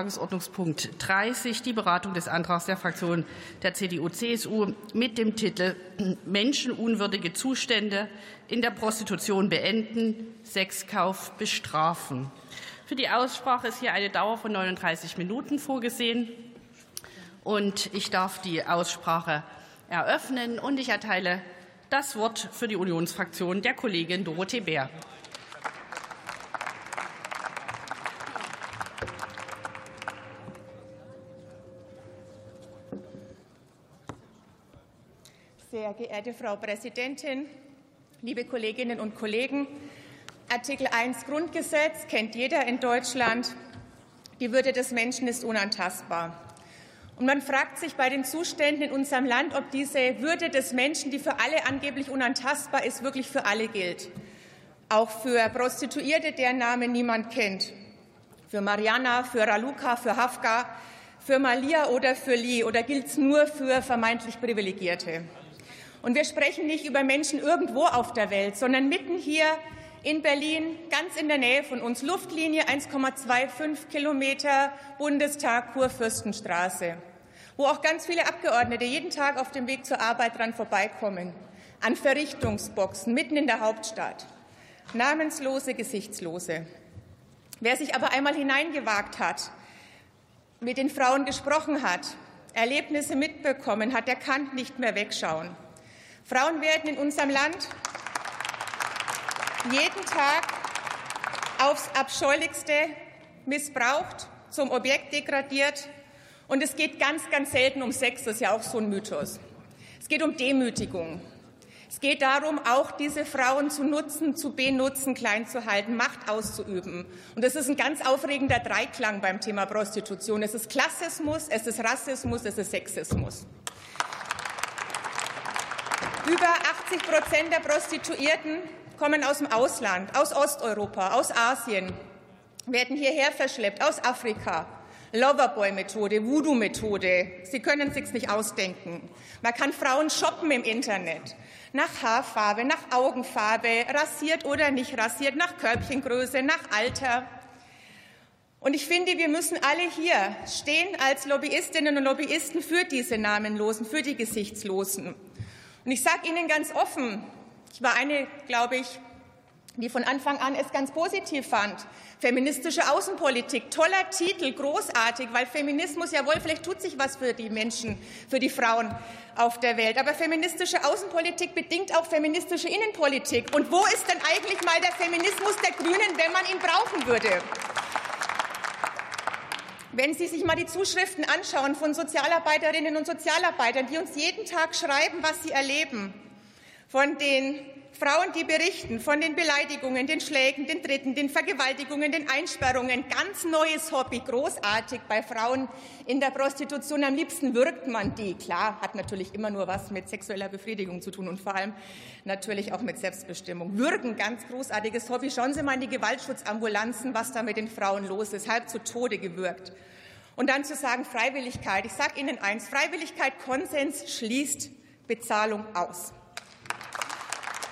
Tagesordnungspunkt 30, die Beratung des Antrags der Fraktion der CDU-CSU mit dem Titel Menschenunwürdige Zustände in der Prostitution beenden, Sexkauf bestrafen. Für die Aussprache ist hier eine Dauer von 39 Minuten vorgesehen. Und ich darf die Aussprache eröffnen und ich erteile das Wort für die Unionsfraktion der Kollegin Dorothee Bär. Sehr geehrte Frau Präsidentin, liebe Kolleginnen und Kollegen! Artikel 1 Grundgesetz kennt jeder in Deutschland. Die Würde des Menschen ist unantastbar. Und man fragt sich bei den Zuständen in unserem Land, ob diese Würde des Menschen, die für alle angeblich unantastbar ist, wirklich für alle gilt. Auch für Prostituierte, deren Name niemand kennt. Für Mariana, für Raluca, für Hafka, für Malia oder für Lee. Oder gilt es nur für vermeintlich Privilegierte? Und wir sprechen nicht über Menschen irgendwo auf der Welt, sondern mitten hier in Berlin, ganz in der Nähe von uns, Luftlinie 1,25 Kilometer Bundestag Kurfürstenstraße, wo auch ganz viele Abgeordnete jeden Tag auf dem Weg zur Arbeit dran vorbeikommen, an Verrichtungsboxen mitten in der Hauptstadt. Namenslose, Gesichtslose. Wer sich aber einmal hineingewagt hat, mit den Frauen gesprochen hat, Erlebnisse mitbekommen hat, der kann nicht mehr wegschauen. Frauen werden in unserem Land jeden Tag aufs Abscheulichste missbraucht, zum Objekt degradiert. Und es geht ganz, ganz selten um Sex, das ist ja auch so ein Mythos. Es geht um Demütigung. Es geht darum, auch diese Frauen zu nutzen, zu benutzen, klein zu halten, Macht auszuüben. Und das ist ein ganz aufregender Dreiklang beim Thema Prostitution. Es ist Klassismus, es ist Rassismus, es ist Sexismus. Über 80 Prozent der Prostituierten kommen aus dem Ausland, aus Osteuropa, aus Asien, werden hierher verschleppt, aus Afrika. Loverboy-Methode, Voodoo-Methode. Sie können es sich nicht ausdenken. Man kann Frauen shoppen im Internet. Nach Haarfarbe, nach Augenfarbe, rasiert oder nicht rasiert, nach Körbchengröße, nach Alter. Und ich finde, wir müssen alle hier stehen als Lobbyistinnen und Lobbyisten für diese Namenlosen, für die Gesichtslosen. Und ich sage Ihnen ganz offen, ich war eine, glaube ich, die von Anfang an es ganz positiv fand. Feministische Außenpolitik, toller Titel, großartig, weil Feminismus, jawohl, vielleicht tut sich was für die Menschen, für die Frauen auf der Welt. Aber feministische Außenpolitik bedingt auch feministische Innenpolitik. Und wo ist denn eigentlich mal der Feminismus der Grünen, wenn man ihn brauchen würde? Wenn Sie sich mal die Zuschriften anschauen von Sozialarbeiterinnen und Sozialarbeitern, die uns jeden Tag schreiben, was sie erleben, von den Frauen, die berichten von den Beleidigungen, den Schlägen, den Tritten, den Vergewaltigungen, den Einsperrungen. Ganz neues Hobby, großartig bei Frauen in der Prostitution. Am liebsten wirkt man die. Klar, hat natürlich immer nur was mit sexueller Befriedigung zu tun und vor allem natürlich auch mit Selbstbestimmung. Würgen, ganz großartiges Hobby. Schauen Sie mal in die Gewaltschutzambulanzen, was da mit den Frauen los ist. Halb zu Tode gewürgt. Und dann zu sagen, Freiwilligkeit. Ich sage Ihnen eins, Freiwilligkeit, Konsens schließt Bezahlung aus.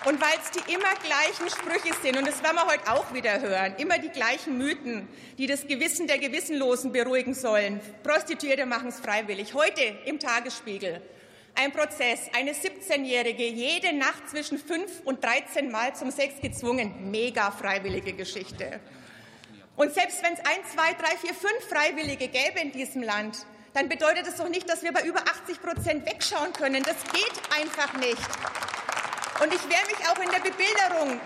Und weil es die immer gleichen Sprüche sind, und das werden wir heute auch wieder hören, immer die gleichen Mythen, die das Gewissen der Gewissenlosen beruhigen sollen. Prostituierte machen es freiwillig. Heute im Tagesspiegel ein Prozess, eine 17-Jährige, jede Nacht zwischen fünf und 13 Mal zum Sex gezwungen. Mega freiwillige Geschichte. Und selbst wenn es ein, zwei, drei, vier, fünf Freiwillige gäbe in diesem Land, dann bedeutet es doch nicht, dass wir bei über 80 Prozent wegschauen können. Das geht einfach nicht. Und ich wehre mich auch in der Bebilderung.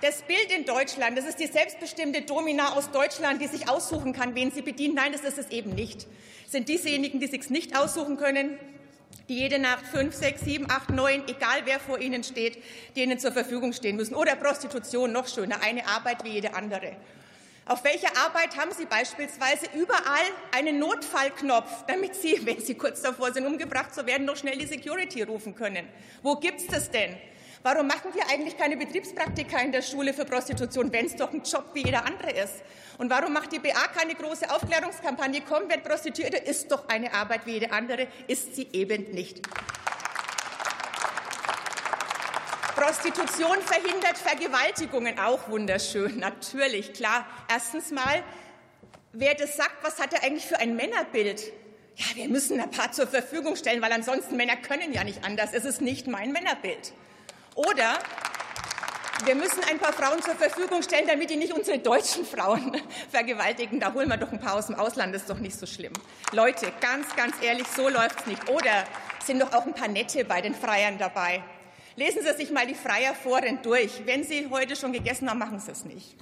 Das Bild in Deutschland, das ist die selbstbestimmte Domina aus Deutschland, die sich aussuchen kann, wen sie bedient. Nein, das ist es eben nicht. Es sind diesejenigen, die sich nicht aussuchen können, die jede Nacht fünf, sechs, sieben, acht, neun, egal wer vor ihnen steht, denen zur Verfügung stehen müssen. Oder Prostitution, noch schöner, eine Arbeit wie jede andere. Auf welcher Arbeit haben Sie beispielsweise überall einen Notfallknopf, damit Sie, wenn Sie kurz davor sind, umgebracht zu werden, noch schnell die Security rufen können? Wo gibt's das denn? Warum machen wir eigentlich keine Betriebspraktika in der Schule für Prostitution, wenn es doch ein Job wie jeder andere ist? Und warum macht die BA keine große Aufklärungskampagne? Komm, wer Prostituierte ist doch eine Arbeit wie jede andere, ist sie eben nicht. Prostitution verhindert Vergewaltigungen, auch wunderschön, natürlich, klar. Erstens mal wer das sagt, was hat er eigentlich für ein Männerbild? Ja, wir müssen ein paar zur Verfügung stellen, weil ansonsten Männer können ja nicht anders. Es ist nicht mein Männerbild. Oder wir müssen ein paar Frauen zur Verfügung stellen, damit die nicht unsere deutschen Frauen vergewaltigen. Da holen wir doch ein paar aus dem Ausland, das ist doch nicht so schlimm. Leute, ganz, ganz ehrlich, so läuft es nicht. Oder sind doch auch ein paar Nette bei den Freiern dabei. Lesen Sie sich mal die Freierforen durch. Wenn Sie heute schon gegessen haben, machen Sie es nicht.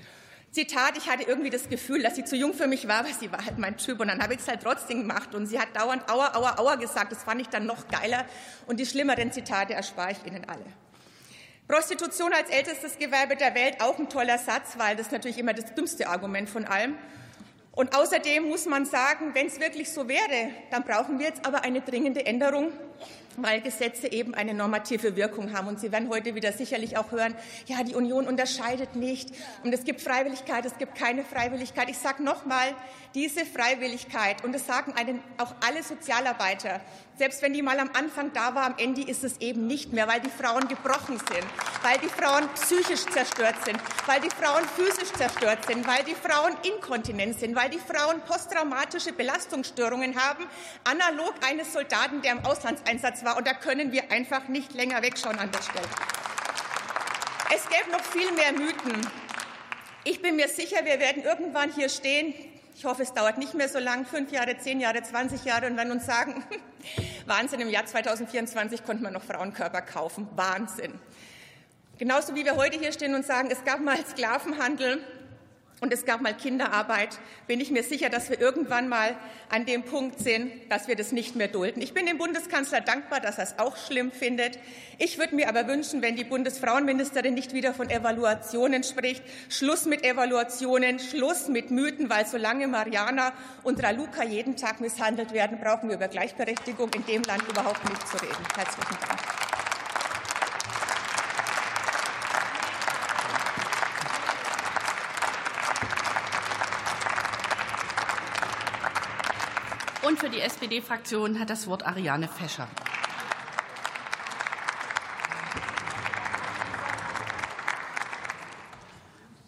Zitat, ich hatte irgendwie das Gefühl, dass sie zu jung für mich war, aber sie war halt mein Typ und dann habe ich es halt trotzdem gemacht und sie hat dauernd Aua, Aua, Aua gesagt, das fand ich dann noch geiler und die schlimmeren Zitate erspare ich Ihnen alle. Prostitution als ältestes Gewerbe der Welt, auch ein toller Satz, weil das natürlich immer das dümmste Argument von allem. Und außerdem muss man sagen, wenn es wirklich so wäre, dann brauchen wir jetzt aber eine dringende Änderung weil Gesetze eben eine normative Wirkung haben. Und Sie werden heute wieder sicherlich auch hören, ja, die Union unterscheidet nicht und es gibt Freiwilligkeit, es gibt keine Freiwilligkeit. Ich sage nochmal, diese Freiwilligkeit, und das sagen einen auch alle Sozialarbeiter, selbst wenn die mal am Anfang da war, am Ende ist es eben nicht mehr, weil die Frauen gebrochen sind, weil die Frauen psychisch zerstört sind, weil die Frauen physisch zerstört sind, weil die Frauen inkontinent sind, weil die Frauen posttraumatische Belastungsstörungen haben, analog eines Soldaten, der im Auslandseinsatz war. Und da können wir einfach nicht länger wegschauen an der Stelle. Es gäbe noch viel mehr Mythen. Ich bin mir sicher, wir werden irgendwann hier stehen. Ich hoffe, es dauert nicht mehr so lang, fünf Jahre, zehn Jahre, 20 Jahre, und werden uns sagen, Wahnsinn, im Jahr 2024 konnte man noch Frauenkörper kaufen. Wahnsinn. Genauso wie wir heute hier stehen und sagen, es gab mal Sklavenhandel, und es gab mal Kinderarbeit, bin ich mir sicher, dass wir irgendwann mal an dem Punkt sind, dass wir das nicht mehr dulden. Ich bin dem Bundeskanzler dankbar, dass er es auch schlimm findet. Ich würde mir aber wünschen, wenn die Bundesfrauenministerin nicht wieder von Evaluationen spricht. Schluss mit Evaluationen, Schluss mit Mythen, weil solange Mariana und Raluca jeden Tag misshandelt werden, brauchen wir über Gleichberechtigung in dem Land überhaupt nicht zu reden. Herzlichen Dank. Für die SPD-Fraktion hat das Wort Ariane Fescher.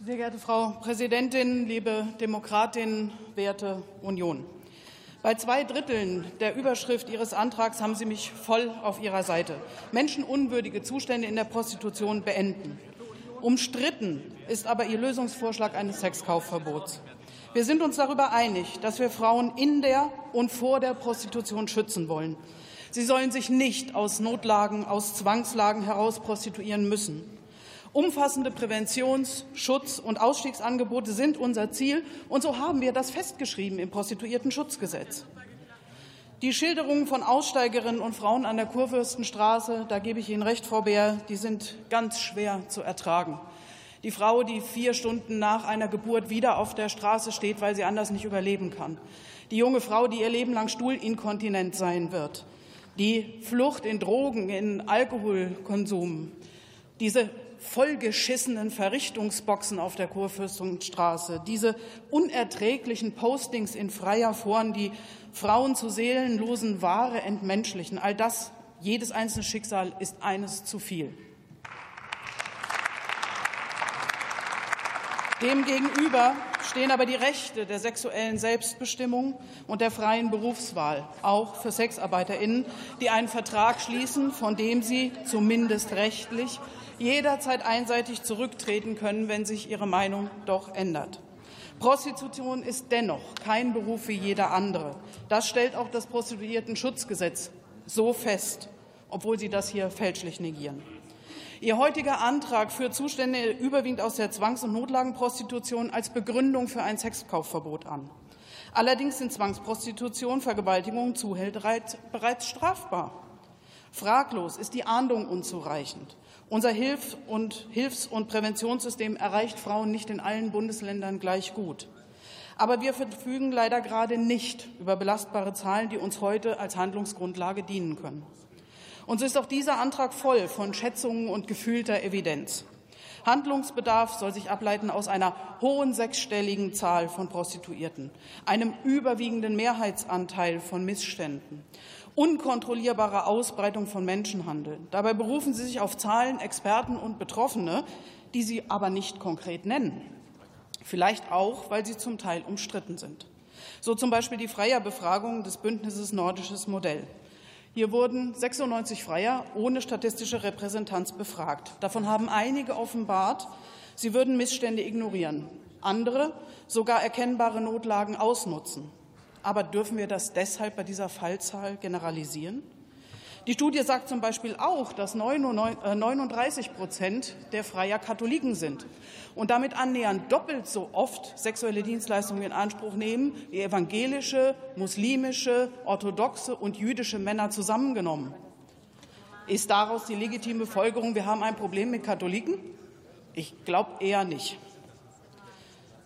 Sehr geehrte Frau Präsidentin, liebe Demokratinnen, werte Union! Bei zwei Dritteln der Überschrift Ihres Antrags haben Sie mich voll auf Ihrer Seite. Menschenunwürdige Zustände in der Prostitution beenden. Umstritten ist aber Ihr Lösungsvorschlag eines Sexkaufverbots. Wir sind uns darüber einig, dass wir Frauen in der und vor der Prostitution schützen wollen. Sie sollen sich nicht aus Notlagen, aus Zwangslagen heraus prostituieren müssen. Umfassende Präventions-, Schutz- und Ausstiegsangebote sind unser Ziel, und so haben wir das festgeschrieben im Prostituiertenschutzgesetz. Die Schilderungen von Aussteigerinnen und Frauen an der Kurfürstenstraße, da gebe ich Ihnen recht, Frau Beer, die sind ganz schwer zu ertragen die Frau, die vier Stunden nach einer Geburt wieder auf der Straße steht, weil sie anders nicht überleben kann, die junge Frau, die ihr Leben lang stuhlinkontinent sein wird, die Flucht in Drogen, in Alkoholkonsum, diese vollgeschissenen Verrichtungsboxen auf der Kurfürstenstraße, diese unerträglichen Postings in freier Foren, die Frauen zu seelenlosen Ware entmenschlichen, all das, jedes einzelne Schicksal ist eines zu viel. Demgegenüber stehen aber die Rechte der sexuellen Selbstbestimmung und der freien Berufswahl, auch für Sexarbeiterinnen, die einen Vertrag schließen, von dem sie zumindest rechtlich jederzeit einseitig zurücktreten können, wenn sich ihre Meinung doch ändert. Prostitution ist dennoch kein Beruf wie jeder andere. Das stellt auch das Prostituiertenschutzgesetz so fest, obwohl Sie das hier fälschlich negieren. Ihr heutiger Antrag führt Zustände überwiegend aus der Zwangs- und Notlagenprostitution als Begründung für ein Sexkaufverbot an. Allerdings sind Zwangsprostitution, Vergewaltigung und Zuhälterei bereits strafbar. Fraglos ist die Ahndung unzureichend. Unser Hilf- und Hilfs- und Präventionssystem erreicht Frauen nicht in allen Bundesländern gleich gut. Aber wir verfügen leider gerade nicht über belastbare Zahlen, die uns heute als Handlungsgrundlage dienen können. Und so ist auch dieser Antrag voll von Schätzungen und gefühlter Evidenz. Handlungsbedarf soll sich ableiten aus einer hohen sechsstelligen Zahl von Prostituierten, einem überwiegenden Mehrheitsanteil von Missständen, unkontrollierbarer Ausbreitung von Menschenhandel. Dabei berufen Sie sich auf Zahlen, Experten und Betroffene, die Sie aber nicht konkret nennen. Vielleicht auch, weil sie zum Teil umstritten sind. So zum Beispiel die Freierbefragung des Bündnisses Nordisches Modell. Hier wurden 96 Freier ohne statistische Repräsentanz befragt. Davon haben einige offenbart, sie würden Missstände ignorieren, andere sogar erkennbare Notlagen ausnutzen. Aber dürfen wir das deshalb bei dieser Fallzahl generalisieren? Die Studie sagt zum Beispiel auch, dass 39 äh, Prozent der Freier Katholiken sind und damit annähernd doppelt so oft sexuelle Dienstleistungen in Anspruch nehmen wie evangelische, muslimische, orthodoxe und jüdische Männer zusammengenommen. Ist daraus die legitime Folgerung, wir haben ein Problem mit Katholiken? Ich glaube eher nicht.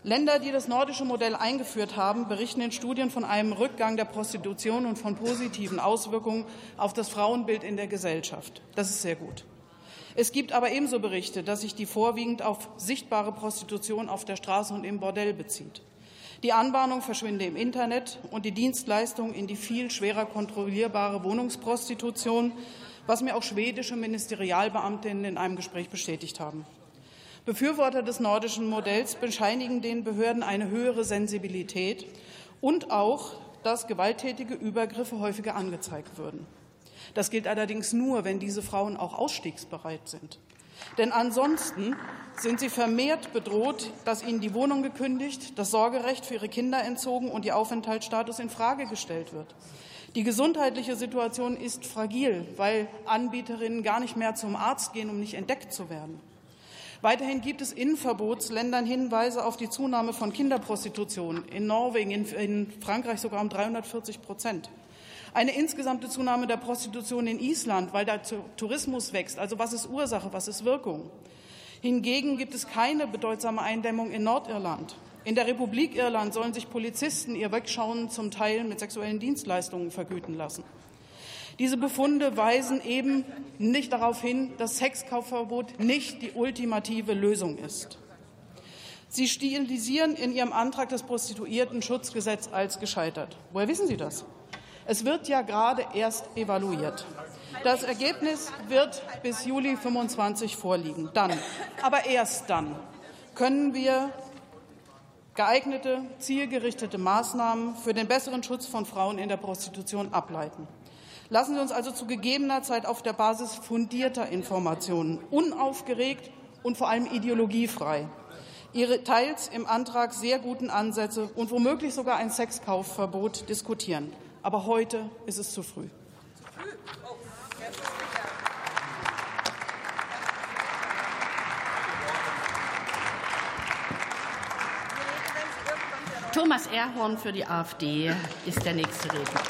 Länder, die das nordische Modell eingeführt haben, berichten in Studien von einem Rückgang der Prostitution und von positiven Auswirkungen auf das Frauenbild in der Gesellschaft. Das ist sehr gut. Es gibt aber ebenso Berichte, dass sich die vorwiegend auf sichtbare Prostitution auf der Straße und im Bordell bezieht. Die Anbahnung verschwinde im Internet und die Dienstleistung in die viel schwerer kontrollierbare Wohnungsprostitution, was mir auch schwedische Ministerialbeamtinnen in einem Gespräch bestätigt haben. Befürworter des nordischen Modells bescheinigen den Behörden eine höhere Sensibilität und auch, dass gewalttätige Übergriffe häufiger angezeigt würden. Das gilt allerdings nur, wenn diese Frauen auch ausstiegsbereit sind. Denn ansonsten sind sie vermehrt bedroht, dass ihnen die Wohnung gekündigt, das Sorgerecht für ihre Kinder entzogen und ihr Aufenthaltsstatus in Frage gestellt wird. Die gesundheitliche Situation ist fragil, weil Anbieterinnen gar nicht mehr zum Arzt gehen, um nicht entdeckt zu werden. Weiterhin gibt es in Verbotsländern Hinweise auf die Zunahme von Kinderprostitution, in Norwegen, in, Frankreich sogar um 340 Prozent. Eine insgesamte Zunahme der Prostitution in Island, weil der Tourismus wächst. Also was ist Ursache, was ist Wirkung? Hingegen gibt es keine bedeutsame Eindämmung in Nordirland. In der Republik Irland sollen sich Polizisten ihr Wegschauen zum Teil mit sexuellen Dienstleistungen vergüten lassen. Diese Befunde weisen eben nicht darauf hin, dass Sexkaufverbot nicht die ultimative Lösung ist. Sie stilisieren in Ihrem Antrag das Prostituierten-Schutzgesetz als gescheitert. Woher wissen Sie das? Es wird ja gerade erst evaluiert. Das Ergebnis wird bis Juli 25 vorliegen. Dann, aber erst dann, können wir geeignete, zielgerichtete Maßnahmen für den besseren Schutz von Frauen in der Prostitution ableiten. Lassen Sie uns also zu gegebener Zeit auf der Basis fundierter Informationen, unaufgeregt und vor allem ideologiefrei Ihre teils im Antrag sehr guten Ansätze und womöglich sogar ein Sexkaufverbot diskutieren. Aber heute ist es zu früh. Thomas Erhorn für die AfD ist der nächste Redner.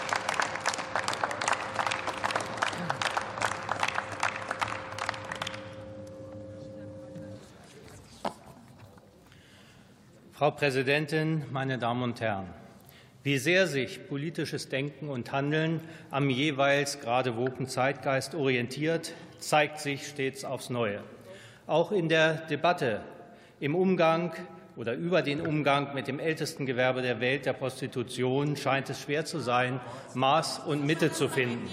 Frau Präsidentin, meine Damen und Herren! Wie sehr sich politisches Denken und Handeln am jeweils gerade woken Zeitgeist orientiert, zeigt sich stets aufs Neue. Auch in der Debatte im Umgang oder über den Umgang mit dem ältesten Gewerbe der Welt, der Prostitution, scheint es schwer zu sein, Maß und Mitte zu finden.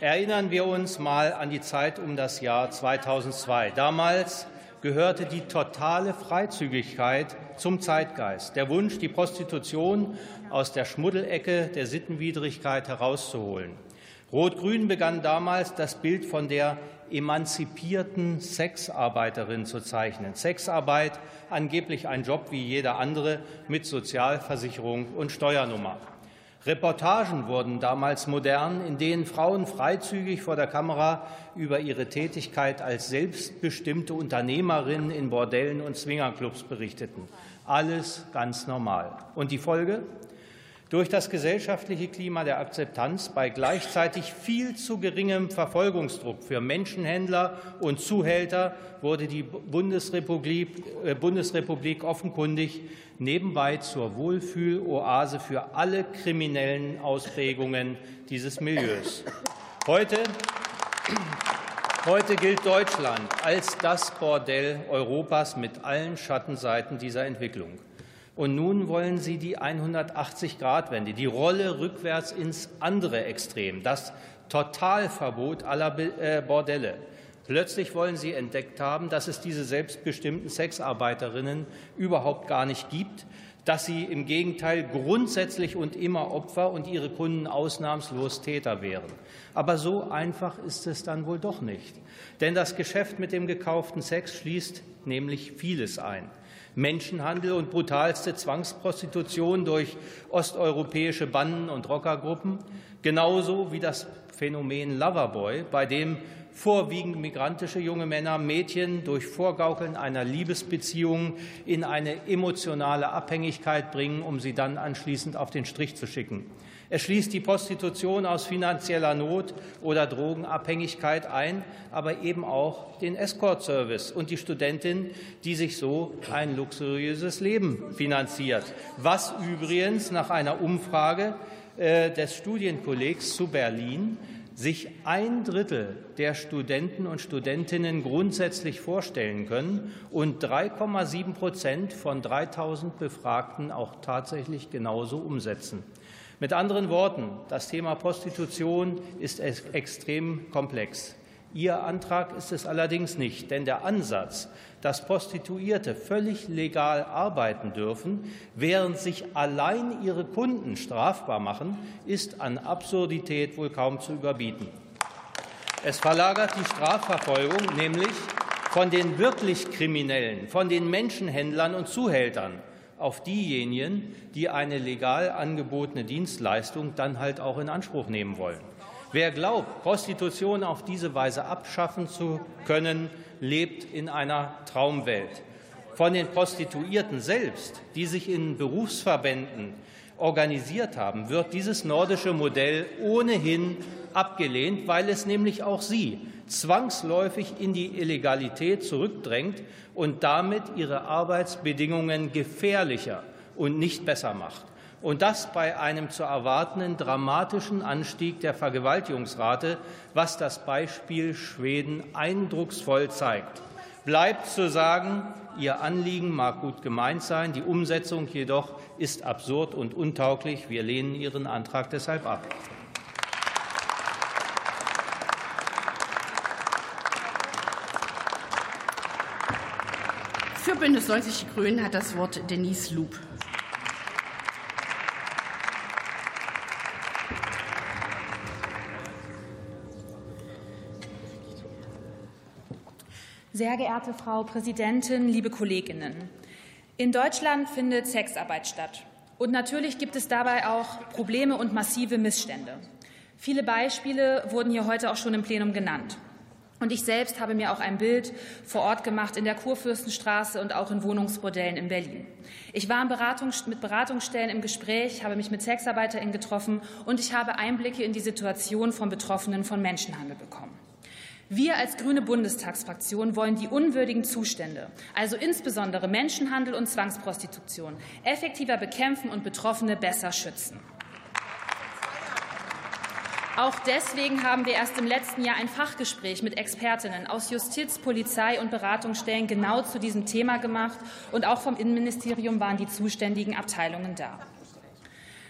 Erinnern wir uns mal an die Zeit um das Jahr 2002. Damals gehörte die totale Freizügigkeit zum Zeitgeist, der Wunsch, die Prostitution aus der Schmuddelecke der Sittenwidrigkeit herauszuholen. Rot-Grün begann damals, das Bild von der emanzipierten Sexarbeiterin zu zeichnen. Sexarbeit angeblich ein Job wie jeder andere mit Sozialversicherung und Steuernummer. Reportagen wurden damals modern, in denen Frauen freizügig vor der Kamera über ihre Tätigkeit als selbstbestimmte Unternehmerinnen in Bordellen und Swingerclubs berichteten. Alles ganz normal. Und die Folge? Durch das gesellschaftliche Klima der Akzeptanz bei gleichzeitig viel zu geringem Verfolgungsdruck für Menschenhändler und Zuhälter wurde die Bundesrepublik, äh, Bundesrepublik offenkundig nebenbei zur Wohlfühloase für alle kriminellen Ausprägungen dieses Milieus. Heute, heute gilt Deutschland als das Bordell Europas mit allen Schattenseiten dieser Entwicklung. Und nun wollen Sie die 180-Grad-Wende, die Rolle rückwärts ins andere Extrem, das Totalverbot aller äh, Bordelle. Plötzlich wollen Sie entdeckt haben, dass es diese selbstbestimmten Sexarbeiterinnen überhaupt gar nicht gibt, dass sie im Gegenteil grundsätzlich und immer Opfer und ihre Kunden ausnahmslos Täter wären. Aber so einfach ist es dann wohl doch nicht. Denn das Geschäft mit dem gekauften Sex schließt nämlich vieles ein. Menschenhandel und brutalste Zwangsprostitution durch osteuropäische Banden und Rockergruppen, genauso wie das Phänomen Loverboy, bei dem vorwiegend migrantische junge Männer Mädchen durch Vorgaukeln einer Liebesbeziehung in eine emotionale Abhängigkeit bringen, um sie dann anschließend auf den Strich zu schicken. Er schließt die Prostitution aus finanzieller Not oder Drogenabhängigkeit ein, aber eben auch den Escort-Service und die Studentin, die sich so ein luxuriöses Leben finanziert. Was übrigens nach einer Umfrage äh, des Studienkollegs zu Berlin sich ein Drittel der Studenten und Studentinnen grundsätzlich vorstellen können und 3,7 Prozent von 3000 Befragten auch tatsächlich genauso umsetzen. Mit anderen Worten, das Thema Prostitution ist extrem komplex. Ihr Antrag ist es allerdings nicht, denn der Ansatz, dass Prostituierte völlig legal arbeiten dürfen, während sich allein ihre Kunden strafbar machen, ist an Absurdität wohl kaum zu überbieten. Es verlagert die Strafverfolgung nämlich von den wirklich Kriminellen, von den Menschenhändlern und Zuhältern auf diejenigen, die eine legal angebotene Dienstleistung dann halt auch in Anspruch nehmen wollen. Wer glaubt, Prostitution auf diese Weise abschaffen zu können, lebt in einer Traumwelt. Von den Prostituierten selbst, die sich in Berufsverbänden organisiert haben, wird dieses nordische Modell ohnehin abgelehnt, weil es nämlich auch sie zwangsläufig in die Illegalität zurückdrängt und damit ihre Arbeitsbedingungen gefährlicher und nicht besser macht. Und das bei einem zu erwartenden dramatischen Anstieg der Vergewaltigungsrate, was das Beispiel Schweden eindrucksvoll zeigt. Bleibt zu sagen, Ihr Anliegen mag gut gemeint sein, die Umsetzung jedoch ist absurd und untauglich. Wir lehnen Ihren Antrag deshalb ab. Für Bündnis 90 Die Grünen hat das Wort Denise Loop. Sehr geehrte Frau Präsidentin, liebe Kolleginnen! In Deutschland findet Sexarbeit statt. Und natürlich gibt es dabei auch Probleme und massive Missstände. Viele Beispiele wurden hier heute auch schon im Plenum genannt. Und ich selbst habe mir auch ein Bild vor Ort gemacht in der Kurfürstenstraße und auch in Wohnungsbordellen in Berlin. Ich war mit Beratungsstellen im Gespräch, habe mich mit SexarbeiterInnen getroffen und ich habe Einblicke in die Situation von Betroffenen von Menschenhandel bekommen. Wir als grüne Bundestagsfraktion wollen die unwürdigen Zustände, also insbesondere Menschenhandel und Zwangsprostitution, effektiver bekämpfen und Betroffene besser schützen. Auch deswegen haben wir erst im letzten Jahr ein Fachgespräch mit Expertinnen aus Justiz, Polizei und Beratungsstellen genau zu diesem Thema gemacht. Und auch vom Innenministerium waren die zuständigen Abteilungen da.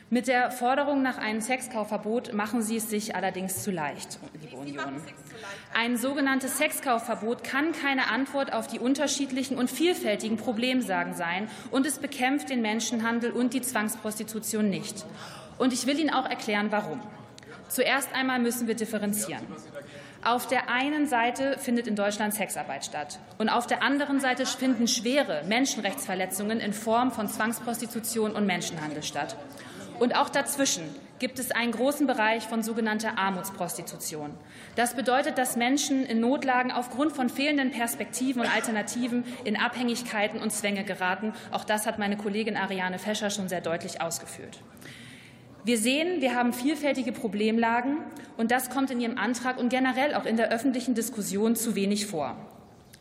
Mit der Forderung nach einem Sexkaufverbot machen Sie es sich allerdings zu leicht, liebe Union. Ein sogenanntes Sexkaufverbot kann keine Antwort auf die unterschiedlichen und vielfältigen Problemsagen sein, und es bekämpft den Menschenhandel und die Zwangsprostitution nicht. Und ich will Ihnen auch erklären, warum. Zuerst einmal müssen wir differenzieren. Auf der einen Seite findet in Deutschland Sexarbeit statt und auf der anderen Seite finden schwere Menschenrechtsverletzungen in Form von Zwangsprostitution und Menschenhandel statt. Und auch dazwischen gibt es einen großen Bereich von sogenannter Armutsprostitution. Das bedeutet, dass Menschen in Notlagen aufgrund von fehlenden Perspektiven und Alternativen in Abhängigkeiten und Zwänge geraten. Auch das hat meine Kollegin Ariane Fescher schon sehr deutlich ausgeführt. Wir sehen, wir haben vielfältige Problemlagen, und das kommt in Ihrem Antrag und generell auch in der öffentlichen Diskussion zu wenig vor.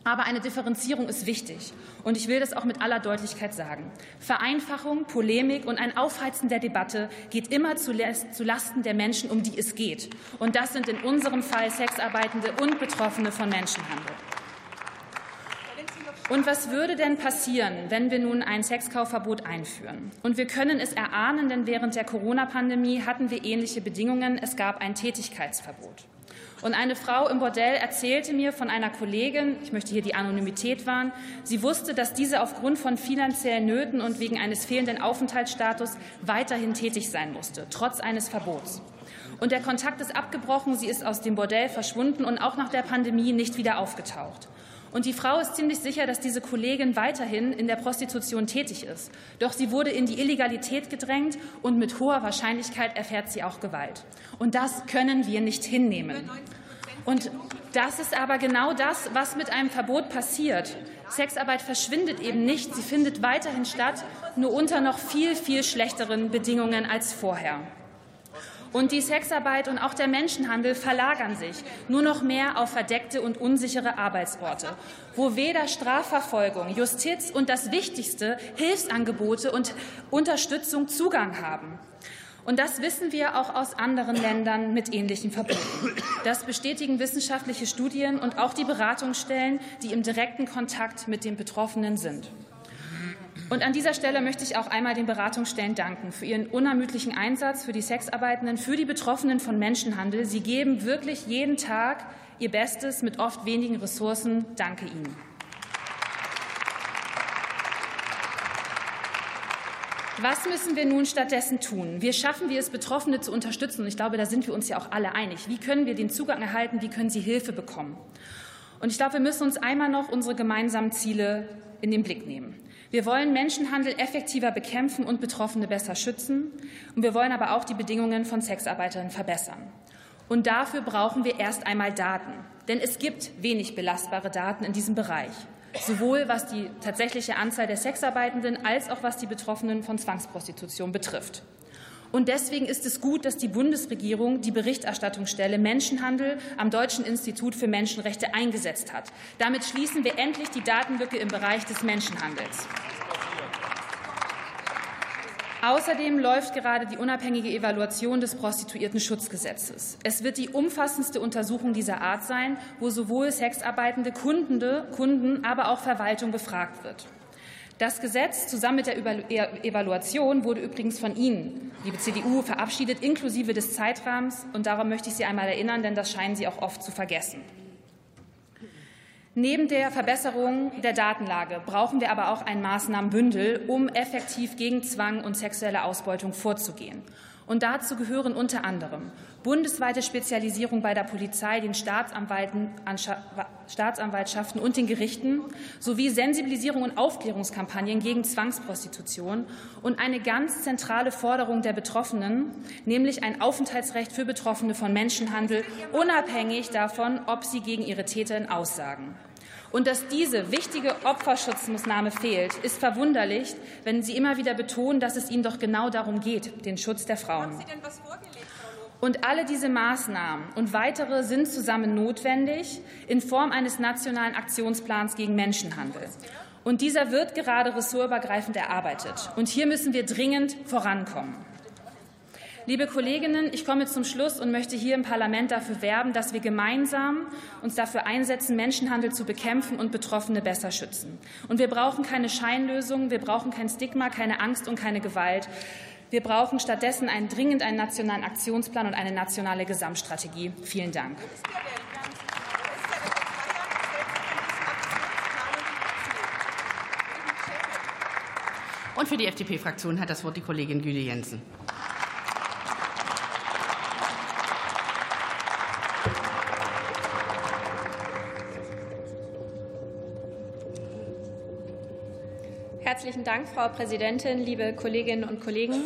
Aber eine Differenzierung ist wichtig. Und ich will das auch mit aller Deutlichkeit sagen. Vereinfachung, Polemik und ein Aufheizen der Debatte geht immer zu Lasten der Menschen, um die es geht. Und das sind in unserem Fall Sexarbeitende und Betroffene von Menschenhandel. Und was würde denn passieren, wenn wir nun ein Sexkaufverbot einführen? Und wir können es erahnen, denn während der Corona-Pandemie hatten wir ähnliche Bedingungen. Es gab ein Tätigkeitsverbot. Und eine Frau im Bordell erzählte mir von einer Kollegin, ich möchte hier die Anonymität wahren, sie wusste, dass diese aufgrund von finanziellen Nöten und wegen eines fehlenden Aufenthaltsstatus weiterhin tätig sein musste, trotz eines Verbots. Und der Kontakt ist abgebrochen, sie ist aus dem Bordell verschwunden und auch nach der Pandemie nicht wieder aufgetaucht. Und die Frau ist ziemlich sicher, dass diese Kollegin weiterhin in der Prostitution tätig ist. Doch sie wurde in die Illegalität gedrängt und mit hoher Wahrscheinlichkeit erfährt sie auch Gewalt. Und das können wir nicht hinnehmen. Und das ist aber genau das, was mit einem Verbot passiert. Sexarbeit verschwindet eben nicht, sie findet weiterhin statt, nur unter noch viel, viel schlechteren Bedingungen als vorher. Und die Sexarbeit und auch der Menschenhandel verlagern sich nur noch mehr auf verdeckte und unsichere Arbeitsorte, wo weder Strafverfolgung, Justiz und das Wichtigste Hilfsangebote und Unterstützung Zugang haben. Und das wissen wir auch aus anderen Ländern mit ähnlichen Verboten. Das bestätigen wissenschaftliche Studien und auch die Beratungsstellen, die im direkten Kontakt mit den Betroffenen sind. Und an dieser Stelle möchte ich auch einmal den Beratungsstellen danken für ihren unermüdlichen Einsatz für die Sexarbeitenden, für die Betroffenen von Menschenhandel. Sie geben wirklich jeden Tag ihr Bestes mit oft wenigen Ressourcen. Danke Ihnen. Was müssen wir nun stattdessen tun? Wie schaffen wir es, Betroffene zu unterstützen? Und ich glaube, da sind wir uns ja auch alle einig. Wie können wir den Zugang erhalten? Wie können sie Hilfe bekommen? Und ich glaube, wir müssen uns einmal noch unsere gemeinsamen Ziele in den Blick nehmen. Wir wollen Menschenhandel effektiver bekämpfen und Betroffene besser schützen. Und wir wollen aber auch die Bedingungen von Sexarbeiterinnen verbessern. Und dafür brauchen wir erst einmal Daten. Denn es gibt wenig belastbare Daten in diesem Bereich sowohl was die tatsächliche Anzahl der Sexarbeitenden als auch was die Betroffenen von Zwangsprostitution betrifft. Und deswegen ist es gut, dass die Bundesregierung die Berichterstattungsstelle Menschenhandel am Deutschen Institut für Menschenrechte eingesetzt hat. Damit schließen wir endlich die Datenlücke im Bereich des Menschenhandels. Außerdem läuft gerade die unabhängige Evaluation des Prostituiertenschutzgesetzes. Es wird die umfassendste Untersuchung dieser Art sein, wo sowohl sexarbeitende Kundende, Kunden, aber auch Verwaltung befragt wird. Das Gesetz zusammen mit der Evaluation wurde übrigens von Ihnen, liebe CDU, verabschiedet, inklusive des Zeitrahmens. Und daran möchte ich Sie einmal erinnern, denn das scheinen Sie auch oft zu vergessen. Neben der Verbesserung der Datenlage brauchen wir aber auch ein Maßnahmenbündel, um effektiv gegen Zwang und sexuelle Ausbeutung vorzugehen. Und dazu gehören unter anderem bundesweite Spezialisierung bei der Polizei, den Staatsanwaltschaften und den Gerichten sowie Sensibilisierung und Aufklärungskampagnen gegen Zwangsprostitution und eine ganz zentrale Forderung der Betroffenen, nämlich ein Aufenthaltsrecht für Betroffene von Menschenhandel, unabhängig davon, ob sie gegen ihre Täterin aussagen. Und dass diese wichtige Opferschutzmaßnahme fehlt, ist verwunderlich, wenn Sie immer wieder betonen, dass es Ihnen doch genau darum geht, den Schutz der Frauen. Haben Sie denn was vorgelegt? Und alle diese Maßnahmen und weitere sind zusammen notwendig in Form eines nationalen Aktionsplans gegen Menschenhandel. Und dieser wird gerade ressortübergreifend erarbeitet. Und hier müssen wir dringend vorankommen. Liebe Kolleginnen, ich komme zum Schluss und möchte hier im Parlament dafür werben, dass wir gemeinsam uns dafür einsetzen, Menschenhandel zu bekämpfen und Betroffene besser schützen. Und wir brauchen keine Scheinlösungen, wir brauchen kein Stigma, keine Angst und keine Gewalt. Wir brauchen stattdessen einen, dringend einen nationalen Aktionsplan und eine nationale Gesamtstrategie. Vielen Dank. Und für die FDP-Fraktion hat das Wort die Kollegin Güle Jensen. Herzlichen Dank, Frau Präsidentin, liebe Kolleginnen und Kollegen.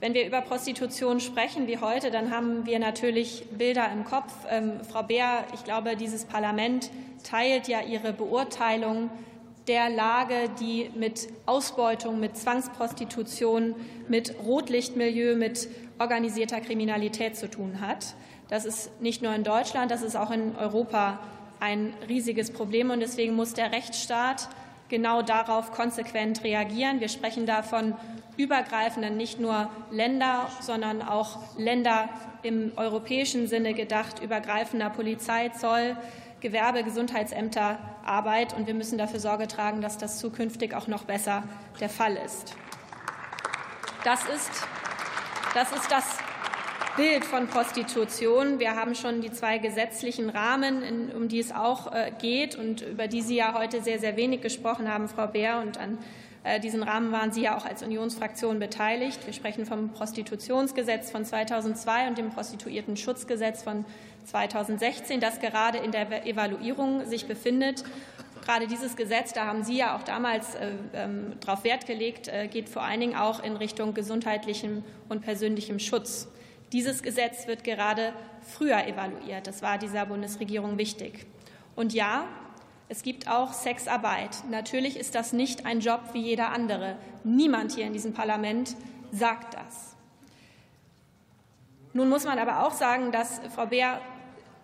Wenn wir über Prostitution sprechen wie heute, dann haben wir natürlich Bilder im Kopf. Ähm, Frau Beer, ich glaube, dieses Parlament teilt ja ihre Beurteilung der Lage, die mit Ausbeutung, mit Zwangsprostitution, mit Rotlichtmilieu, mit organisierter Kriminalität zu tun hat. Das ist nicht nur in Deutschland, das ist auch in Europa ein riesiges Problem. Und deswegen muss der Rechtsstaat genau darauf konsequent reagieren. Wir sprechen da von übergreifenden, nicht nur Länder, sondern auch Länder im europäischen Sinne gedacht, übergreifender Polizei, Zoll, Gewerbe, Gesundheitsämter, Arbeit. Und wir müssen dafür Sorge tragen, dass das zukünftig auch noch besser der Fall ist. Das ist das, ist das Bild von Prostitution. Wir haben schon die zwei gesetzlichen Rahmen, um die es auch äh, geht und über die Sie ja heute sehr, sehr wenig gesprochen haben, Frau Beer. Und an äh, diesen Rahmen waren Sie ja auch als Unionsfraktion beteiligt. Wir sprechen vom Prostitutionsgesetz von 2002 und dem Prostituiertenschutzgesetz von 2016, das gerade in der Evaluierung sich befindet. Gerade dieses Gesetz, da haben Sie ja auch damals äh, ähm, darauf Wert gelegt, äh, geht vor allen Dingen auch in Richtung gesundheitlichem und persönlichem Schutz. Dieses Gesetz wird gerade früher evaluiert. Das war dieser Bundesregierung wichtig. Und ja, es gibt auch Sexarbeit. Natürlich ist das nicht ein Job wie jeder andere. Niemand hier in diesem Parlament sagt das. Nun muss man aber auch sagen, dass Frau Beer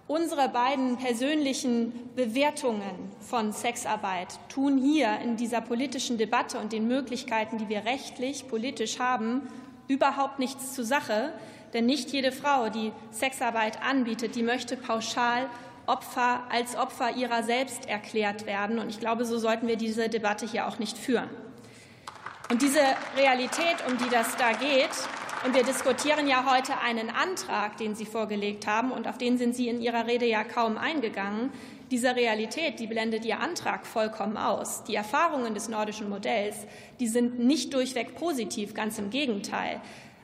unsere beiden persönlichen Bewertungen von Sexarbeit tun hier in dieser politischen Debatte und den Möglichkeiten, die wir rechtlich, politisch haben, überhaupt nichts zur Sache. Denn nicht jede Frau, die Sexarbeit anbietet, die möchte pauschal Opfer als Opfer ihrer selbst erklärt werden. Und ich glaube, so sollten wir diese Debatte hier auch nicht führen. Und diese Realität, um die das da geht, und wir diskutieren ja heute einen Antrag, den Sie vorgelegt haben, und auf den sind Sie in Ihrer Rede ja kaum eingegangen. Diese Realität, die blendet Ihr Antrag vollkommen aus. Die Erfahrungen des nordischen Modells, die sind nicht durchweg positiv, ganz im Gegenteil.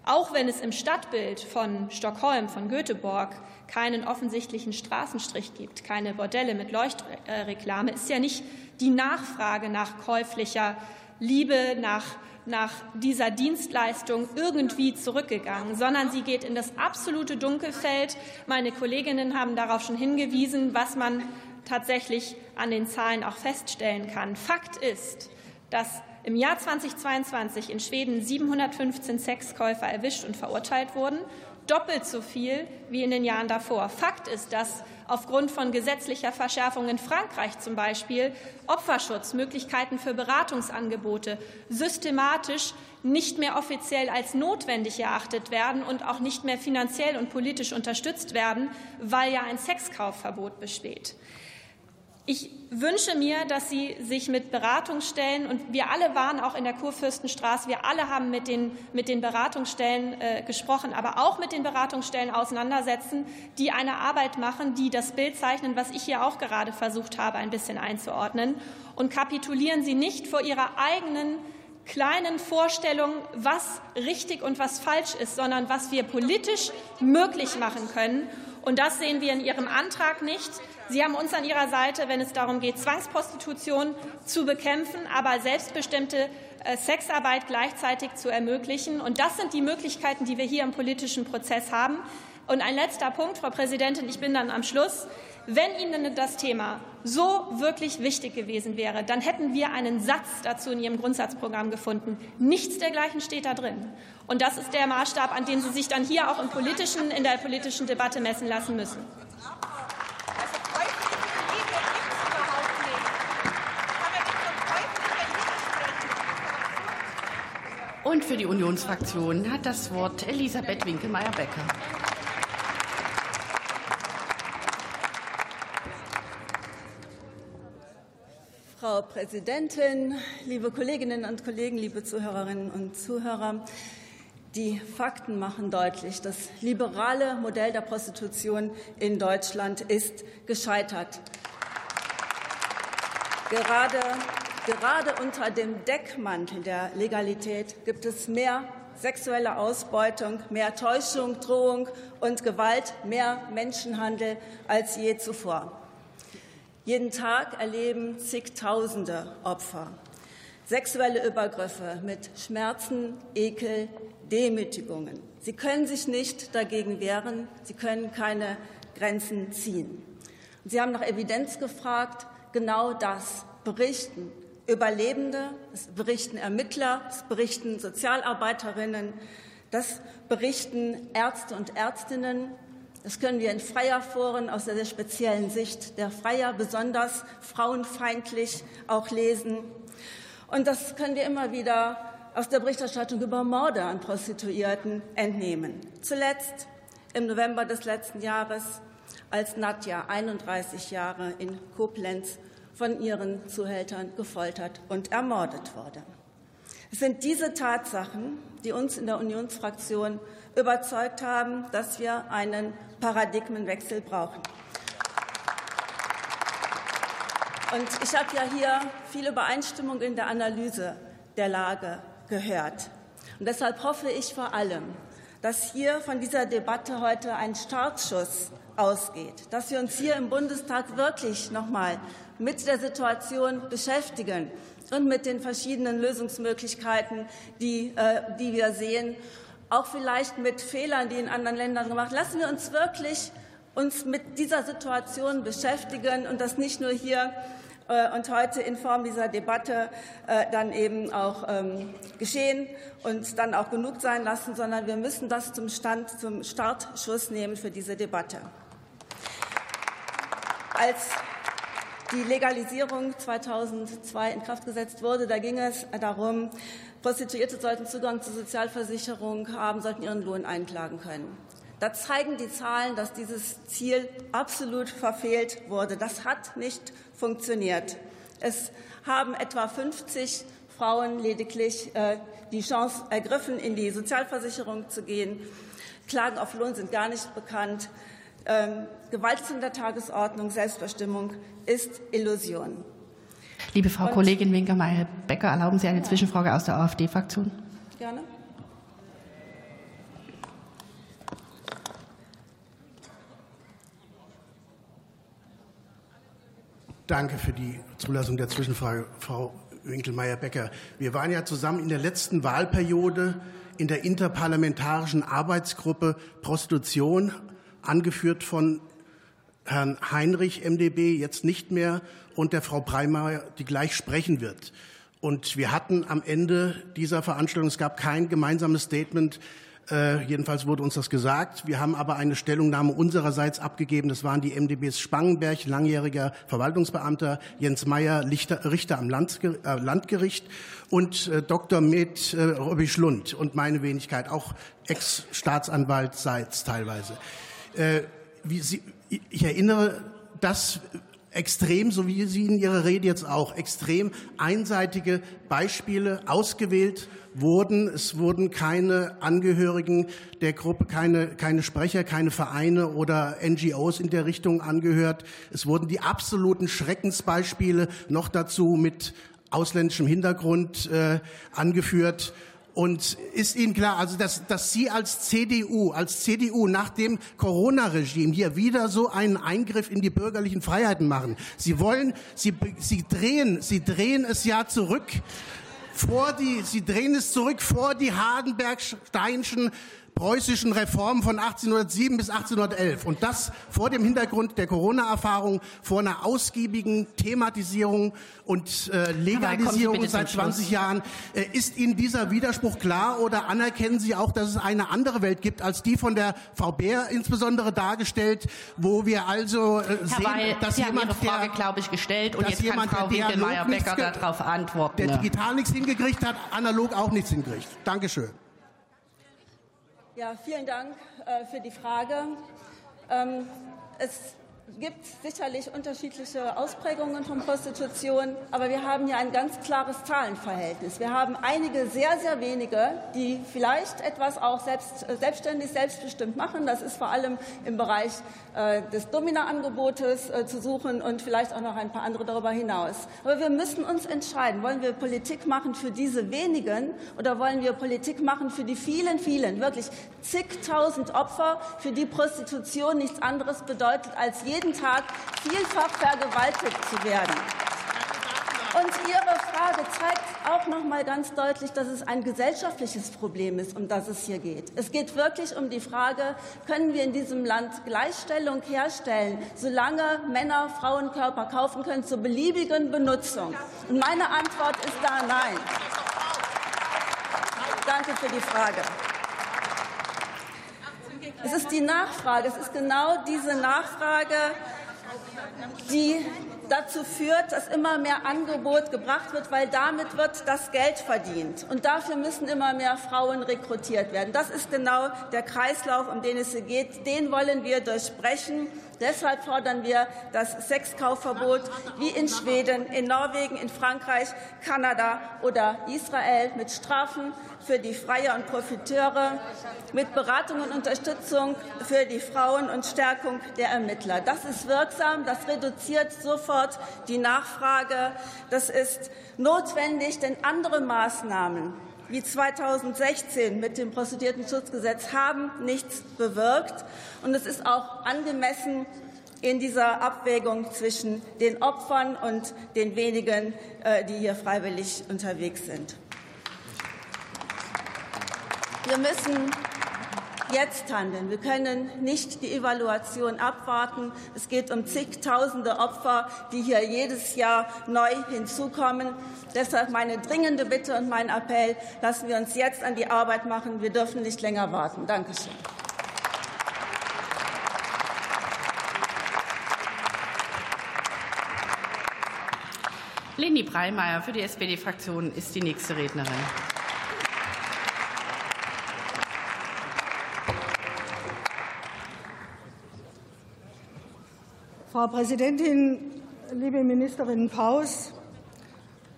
Auch wenn es im Stadtbild von Stockholm, von Göteborg, keinen offensichtlichen Straßenstrich gibt, keine Bordelle mit Leuchtreklame, ist ja nicht die Nachfrage nach käuflicher Liebe, nach, nach dieser Dienstleistung irgendwie zurückgegangen, sondern sie geht in das absolute Dunkelfeld. Meine Kolleginnen haben darauf schon hingewiesen, was man tatsächlich an den Zahlen auch feststellen kann. Fakt ist, dass im Jahr 2022 in Schweden 715 Sexkäufer erwischt und verurteilt wurden, doppelt so viel wie in den Jahren davor. Fakt ist, dass aufgrund von gesetzlicher Verschärfung in Frankreich zum Beispiel Opferschutz, Möglichkeiten für Beratungsangebote systematisch nicht mehr offiziell als notwendig erachtet werden und auch nicht mehr finanziell und politisch unterstützt werden, weil ja ein Sexkaufverbot besteht. Ich wünsche mir, dass Sie sich mit Beratungsstellen und wir alle waren auch in der Kurfürstenstraße, wir alle haben mit den, mit den Beratungsstellen äh, gesprochen, aber auch mit den Beratungsstellen auseinandersetzen, die eine Arbeit machen, die das Bild zeichnen, was ich hier auch gerade versucht habe, ein bisschen einzuordnen. Und kapitulieren Sie nicht vor Ihrer eigenen kleinen Vorstellung, was richtig und was falsch ist, sondern was wir politisch möglich machen können. Und das sehen wir in Ihrem Antrag nicht. Sie haben uns an Ihrer Seite, wenn es darum geht, Zwangsprostitution zu bekämpfen, aber selbstbestimmte äh, Sexarbeit gleichzeitig zu ermöglichen. Und das sind die Möglichkeiten, die wir hier im politischen Prozess haben. Und ein letzter Punkt, Frau Präsidentin, ich bin dann am Schluss. Wenn Ihnen das Thema so wirklich wichtig gewesen wäre, dann hätten wir einen Satz dazu in Ihrem Grundsatzprogramm gefunden. Nichts dergleichen steht da drin. Und das ist der Maßstab, an dem Sie sich dann hier auch im politischen, in der politischen Debatte messen lassen müssen. Und für die Unionsfraktion hat das Wort Elisabeth Winkelmeier-Becker. Frau Präsidentin, liebe Kolleginnen und Kollegen, liebe Zuhörerinnen und Zuhörer! Die Fakten machen deutlich, das liberale Modell der Prostitution in Deutschland ist gescheitert. Gerade, gerade unter dem Deckmantel der Legalität gibt es mehr sexuelle Ausbeutung, mehr Täuschung, Drohung und Gewalt, mehr Menschenhandel als je zuvor. Jeden Tag erleben zigtausende Opfer sexuelle Übergriffe mit Schmerzen, Ekel, Demütigungen. Sie können sich nicht dagegen wehren, sie können keine Grenzen ziehen. Und sie haben nach Evidenz gefragt, genau das berichten Überlebende, das berichten Ermittler, das berichten Sozialarbeiterinnen, das berichten Ärzte und Ärztinnen, das können wir in Freierforen aus der sehr speziellen Sicht der Freier besonders frauenfeindlich auch lesen. Und das können wir immer wieder aus der Berichterstattung über Morde an Prostituierten entnehmen. Zuletzt im November des letzten Jahres, als Nadja, 31 Jahre, in Koblenz von ihren Zuhältern gefoltert und ermordet wurde. Es sind diese Tatsachen, die uns in der Unionsfraktion überzeugt haben, dass wir einen Paradigmenwechsel brauchen. Und ich habe ja hier viel Übereinstimmung in der Analyse der Lage gehört. Und deshalb hoffe ich vor allem, dass hier von dieser Debatte heute ein Startschuss ausgeht, dass wir uns hier im Bundestag wirklich noch mal mit der Situation beschäftigen und mit den verschiedenen Lösungsmöglichkeiten, die, äh, die wir sehen, auch vielleicht mit Fehlern, die in anderen Ländern gemacht. Lassen wir uns wirklich uns mit dieser Situation beschäftigen und das nicht nur hier äh, und heute in Form dieser Debatte äh, dann eben auch ähm, geschehen und dann auch genug sein lassen, sondern wir müssen das zum Stand, zum Startschuss nehmen für diese Debatte. Als die Legalisierung 2002 in Kraft gesetzt wurde, da ging es darum, Prostituierte sollten Zugang zur Sozialversicherung haben, sollten ihren Lohn einklagen können. Da zeigen die Zahlen, dass dieses Ziel absolut verfehlt wurde. Das hat nicht funktioniert. Es haben etwa 50 Frauen lediglich äh, die Chance ergriffen, in die Sozialversicherung zu gehen. Klagen auf Lohn sind gar nicht bekannt. Ähm, Gewalt ist in der Tagesordnung, Selbstbestimmung ist Illusion. Liebe Frau Und, Kollegin Winkermeyer-Becker, erlauben Sie eine Zwischenfrage aus der AfD-Fraktion? Gerne. Danke für die Zulassung der Zwischenfrage, Frau Winkelmeier-Becker. Wir waren ja zusammen in der letzten Wahlperiode in der interparlamentarischen Arbeitsgruppe Prostitution, angeführt von Herrn Heinrich, MdB, jetzt nicht mehr, und der Frau Breimeyer, die gleich sprechen wird. Und wir hatten am Ende dieser Veranstaltung, es gab kein gemeinsames Statement, äh, jedenfalls wurde uns das gesagt. Wir haben aber eine Stellungnahme unsererseits abgegeben. Das waren die MdBs Spangenberg, langjähriger Verwaltungsbeamter, Jens Meyer, Richter, am Landger äh, Landgericht und äh, Dr. Med äh, Robisch-Lund und meine Wenigkeit, auch Ex-Staatsanwalt Seitz teilweise. Äh, wie Sie, ich erinnere, dass extrem, so wie Sie in Ihrer Rede jetzt auch, extrem einseitige Beispiele ausgewählt wurden. Es wurden keine Angehörigen der Gruppe, keine, keine Sprecher, keine Vereine oder NGOs in der Richtung angehört. Es wurden die absoluten Schreckensbeispiele noch dazu mit ausländischem Hintergrund äh, angeführt. Und ist Ihnen klar, also dass, dass Sie als CDU, als CDU nach dem Corona-Regime hier wieder so einen Eingriff in die bürgerlichen Freiheiten machen? Sie wollen, Sie, Sie drehen, Sie drehen es ja zurück vor die, Sie drehen es zurück vor die Hardenberg-Steinschen preußischen Reformen von 1807 bis 1811. Und das vor dem Hintergrund der Corona-Erfahrung, vor einer ausgiebigen Thematisierung und äh, Legalisierung seit 20 Jahren. Äh, ist Ihnen dieser Widerspruch klar oder anerkennen Sie auch, dass es eine andere Welt gibt als die von der Bär insbesondere dargestellt, wo wir also äh, sehen, Weil, dass Sie jemand, haben Ihre Frage, der, glaube ich, gestellt und jetzt jemand, kann Frau Winkelmeier-Becker darauf antworten. Der digital nichts hingekriegt hat, analog auch nichts hingekriegt. Dankeschön. Ja, vielen Dank äh, für die Frage. Ähm, es gibt sicherlich unterschiedliche Ausprägungen von Prostitution, aber wir haben hier ein ganz klares Zahlenverhältnis. Wir haben einige sehr, sehr wenige, die vielleicht etwas auch selbst, äh, selbstständig, selbstbestimmt machen. Das ist vor allem im Bereich äh, des Domina-Angebotes äh, zu suchen und vielleicht auch noch ein paar andere darüber hinaus. Aber wir müssen uns entscheiden, wollen wir Politik machen für diese wenigen oder wollen wir Politik machen für die vielen, vielen, wirklich zigtausend Opfer, für die Prostitution nichts anderes bedeutet als jeden jeden Tag vielfach vergewaltigt zu werden. Und Ihre Frage zeigt auch noch mal ganz deutlich, dass es ein gesellschaftliches Problem ist, um das es hier geht. Es geht wirklich um die Frage, können wir in diesem Land Gleichstellung herstellen, solange Männer Frauenkörper kaufen können zur beliebigen Benutzung? Und meine Antwort ist da nein. Danke für die Frage. Es ist die Nachfrage, es ist genau diese Nachfrage, die dazu führt, dass immer mehr Angebot gebracht wird, weil damit wird das Geld verdient. Und dafür müssen immer mehr Frauen rekrutiert werden. Das ist genau der Kreislauf, um den es hier geht. Den wollen wir durchbrechen. Deshalb fordern wir das Sexkaufverbot wie in Schweden, in Norwegen, in Frankreich, Kanada oder Israel mit Strafen für die Freier und Profiteure, mit Beratung und Unterstützung für die Frauen und Stärkung der Ermittler. Das ist wirksam, das reduziert sofort die Nachfrage. Das ist notwendig, denn andere Maßnahmen wie 2016 mit dem Prostituiertenschutzgesetz haben nichts bewirkt. Und es ist auch angemessen, in dieser Abwägung zwischen den Opfern und den wenigen, äh, die hier freiwillig unterwegs sind. Wir müssen jetzt handeln. Wir können nicht die Evaluation abwarten. Es geht um zigtausende Opfer, die hier jedes Jahr neu hinzukommen. Deshalb meine dringende Bitte und mein Appell, lassen wir uns jetzt an die Arbeit machen. Wir dürfen nicht länger warten. Dankeschön. Leni Breimeyer für die SPD-Fraktion ist die nächste Rednerin. Frau Präsidentin, liebe Ministerin Paus,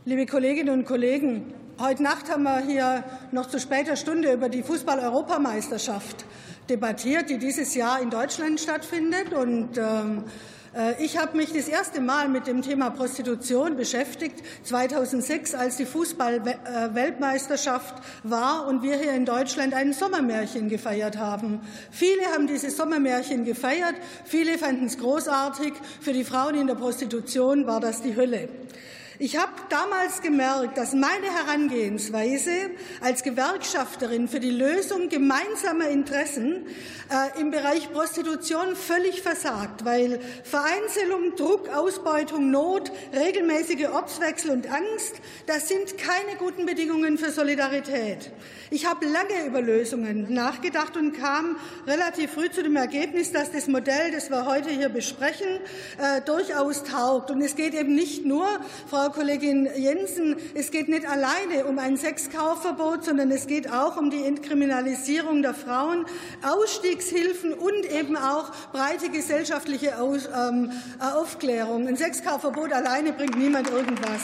liebe Kolleginnen und Kollegen! Heute Nacht haben wir hier noch zu später Stunde über die Fußball-Europameisterschaft debattiert, die dieses Jahr in Deutschland stattfindet. Und ähm, äh, ich habe mich das erste Mal mit dem Thema Prostitution beschäftigt, 2006, als die Fußball-Weltmeisterschaft war und wir hier in Deutschland ein Sommermärchen gefeiert haben. Viele haben dieses Sommermärchen gefeiert, viele fanden es großartig. Für die Frauen in der Prostitution war das die Hölle. Ich habe damals gemerkt, dass meine Herangehensweise als Gewerkschafterin für die Lösung gemeinsamer Interessen äh, im Bereich Prostitution völlig versagt, weil Vereinzelung, Druck, Ausbeutung, Not, regelmäßige Ortswechsel und Angst, das sind keine guten Bedingungen für Solidarität. Ich habe lange über Lösungen nachgedacht und kam relativ früh zu dem Ergebnis, dass das Modell, das wir heute hier besprechen, äh, durchaus taugt. Und es geht eben nicht nur, Frau Frau Kollegin Jensen, es geht nicht alleine um ein Sexkaufverbot, sondern es geht auch um die Entkriminalisierung der Frauen, Ausstiegshilfen und eben auch breite gesellschaftliche ähm, Aufklärung. Ein Sexkaufverbot alleine bringt niemand irgendwas.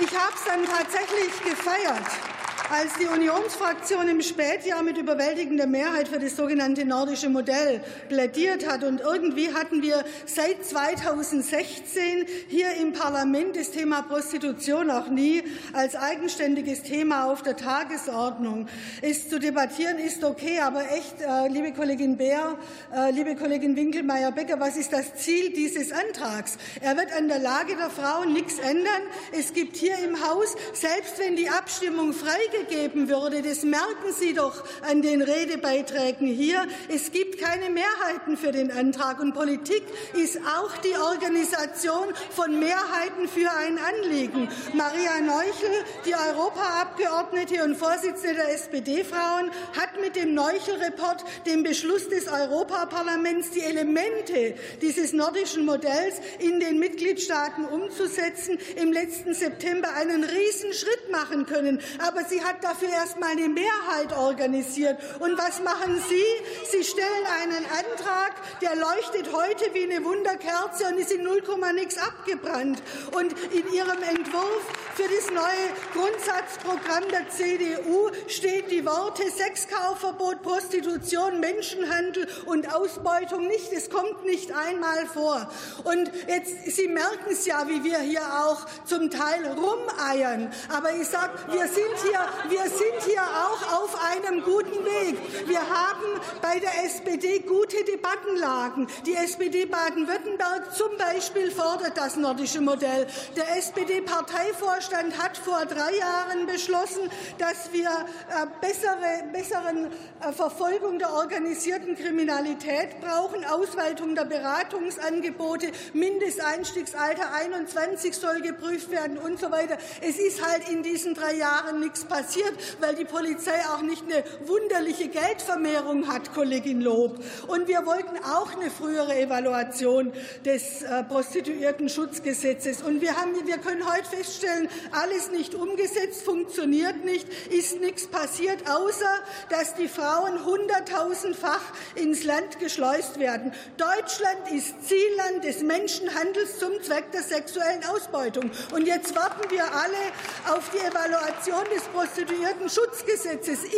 Ich habe es dann tatsächlich gefeiert als die Unionsfraktion im Spätjahr mit überwältigender Mehrheit für das sogenannte nordische Modell plädiert hat. Und irgendwie hatten wir seit 2016 hier im Parlament das Thema Prostitution auch nie als eigenständiges Thema auf der Tagesordnung. Es zu debattieren ist okay, aber echt, äh, liebe Kollegin Beer, äh, liebe Kollegin Winkelmeier-Becker, was ist das Ziel dieses Antrags? Er wird an der Lage der Frauen nichts ändern. Es gibt hier im Haus, selbst wenn die Abstimmung freigegeben gegeben würde. Das merken Sie doch an den Redebeiträgen hier. Es gibt keine Mehrheiten für den Antrag. Und Politik ist auch die Organisation von Mehrheiten für ein Anliegen. Maria Neuchel, die Europaabgeordnete und Vorsitzende der SPD-Frauen, hat mit dem Neuchel-Report, dem Beschluss des Europaparlaments, die Elemente dieses nordischen Modells in den Mitgliedstaaten umzusetzen, im letzten September einen Riesenschritt machen können. Aber sie hat dafür erst mal eine Mehrheit organisiert. Und was machen Sie? Sie stellen einen Antrag, der leuchtet heute wie eine Wunderkerze und ist in 0, nix abgebrannt. Und in Ihrem Entwurf für das neue Grundsatzprogramm der CDU steht die Worte Sexkaufverbot, Prostitution, Menschenhandel und Ausbeutung nicht. Es kommt nicht einmal vor. Und jetzt, Sie merken es ja, wie wir hier auch zum Teil rumeiern. Aber ich sage, wir sind hier wir sind hier auch auf einem guten Weg. Wir haben bei der SPD gute Debattenlagen. Die SPD Baden-Württemberg zum Beispiel fordert das nordische Modell. Der SPD-Parteivorstand hat vor drei Jahren beschlossen, dass wir äh, bessere, besseren äh, Verfolgung der organisierten Kriminalität brauchen, Ausweitung der Beratungsangebote, Mindesteinstiegsalter 21 soll geprüft werden und so weiter. Es ist halt in diesen drei Jahren nichts passiert passiert, weil die Polizei auch nicht eine wunderliche Geldvermehrung hat, Kollegin Lob. Und wir wollten auch eine frühere Evaluation des äh, Prostituierten-Schutzgesetzes. Und wir, haben, wir können heute feststellen, alles nicht umgesetzt, funktioniert nicht, ist nichts passiert, außer dass die Frauen hunderttausendfach ins Land geschleust werden. Deutschland ist Zielland des Menschenhandels zum Zweck der sexuellen Ausbeutung. Und jetzt warten wir alle auf die Evaluation des Prostituierten-Schutzgesetzes.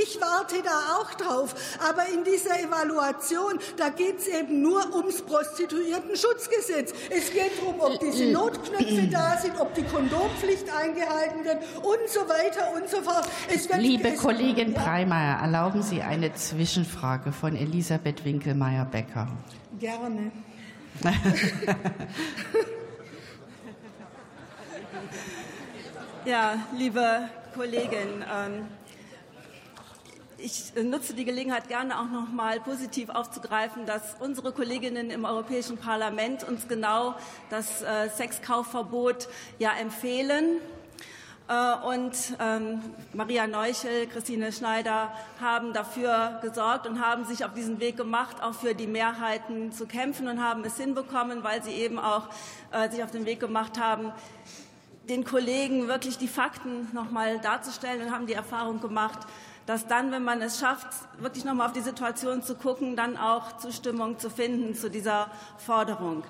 Ich warte da auch drauf. Aber in dieser Evaluation, da geht es eben nur ums Prostituierten-Schutzgesetz. Es geht darum, ob diese Notknöpfe da sind, ob die Kondompflicht eingehalten wird und so weiter und so fort. Liebe Kollegin Breimeyer, erlauben Sie eine Zwischenfrage von Elisabeth Winkelmeier-Becker. Gerne. ja, liebe Kollegin, ähm, ich nutze die Gelegenheit gerne auch noch mal positiv aufzugreifen, dass unsere Kolleginnen im Europäischen Parlament uns genau das äh, Sexkaufverbot ja empfehlen. Äh, und ähm, Maria Neuchel, Christine Schneider haben dafür gesorgt und haben sich auf diesen Weg gemacht, auch für die Mehrheiten zu kämpfen und haben es hinbekommen, weil sie eben auch äh, sich auf den Weg gemacht haben, den Kollegen wirklich die Fakten noch mal darzustellen und haben die Erfahrung gemacht, dass dann, wenn man es schafft, wirklich noch mal auf die Situation zu gucken, dann auch Zustimmung zu finden zu dieser Forderung.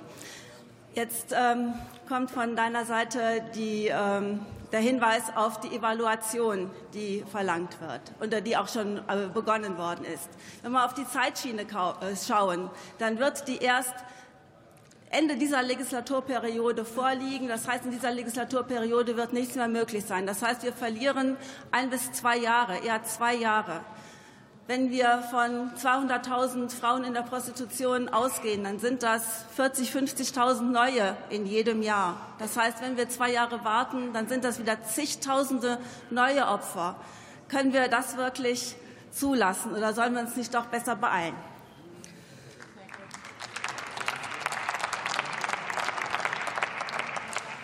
Jetzt ähm, kommt von deiner Seite die ähm, der Hinweis auf die Evaluation, die verlangt wird oder die auch schon äh, begonnen worden ist. Wenn wir auf die Zeitschiene äh, schauen, dann wird die erst Ende dieser Legislaturperiode vorliegen. Das heißt, in dieser Legislaturperiode wird nichts mehr möglich sein. Das heißt, wir verlieren ein bis zwei Jahre, eher zwei Jahre. Wenn wir von 200.000 Frauen in der Prostitution ausgehen, dann sind das 40.000, 50.000 neue in jedem Jahr. Das heißt, wenn wir zwei Jahre warten, dann sind das wieder zigtausende neue Opfer. Können wir das wirklich zulassen oder sollen wir uns nicht doch besser beeilen?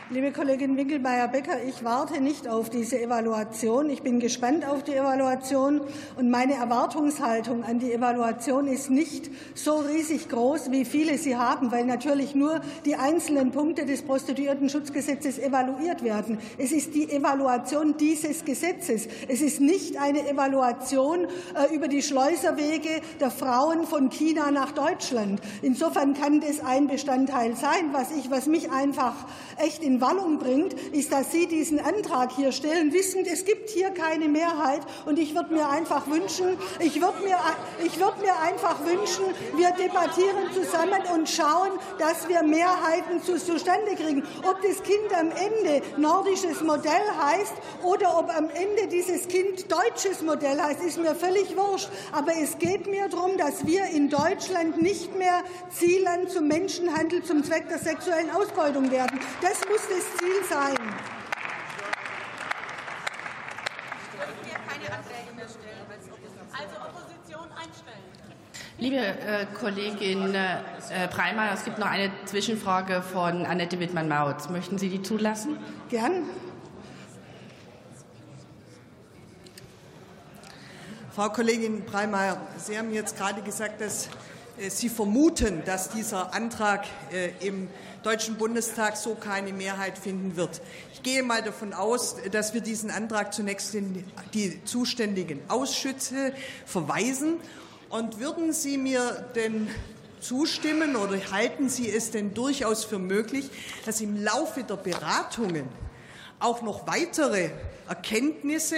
Liebe Kollegin Winkelmeier-Becker, ich warte nicht auf diese Evaluation. Ich bin gespannt auf die Evaluation und meine Erwartungshaltung an die Evaluation ist nicht so riesig groß, wie viele sie haben, weil natürlich nur die einzelnen Punkte des Prostituiertenschutzgesetzes evaluiert werden. Es ist die Evaluation dieses Gesetzes. Es ist nicht eine Evaluation äh, über die Schleuserwege der Frauen von China nach Deutschland. Insofern kann das ein Bestandteil sein, was ich, was mich einfach echt in Wallung bringt, ist, dass Sie diesen Antrag hier stellen, wissend, es gibt hier keine Mehrheit. Und ich würde mir einfach wünschen, ich würde mir, ich mir einfach wünschen, wir debattieren zusammen und schauen, dass wir Mehrheiten zustande kriegen. Ob das Kind am Ende nordisches Modell heißt oder ob am Ende dieses Kind deutsches Modell heißt, ist mir völlig wurscht. Aber es geht mir darum, dass wir in Deutschland nicht mehr Zielland zum Menschenhandel zum Zweck der sexuellen Ausbeutung werden. Das muss das Ziel sein. Liebe äh, Kollegin äh, Breimeyer, es gibt noch eine Zwischenfrage von Annette Wittmann-Mautz. Möchten Sie die zulassen? Gern. Frau Kollegin Breimeyer, Sie haben jetzt gerade gesagt, dass äh, Sie vermuten, dass dieser Antrag äh, im Deutschen Bundestag so keine Mehrheit finden wird. Ich gehe mal davon aus, dass wir diesen Antrag zunächst in die zuständigen Ausschüsse verweisen. Und würden Sie mir denn zustimmen oder halten Sie es denn durchaus für möglich, dass im Laufe der Beratungen auch noch weitere Erkenntnisse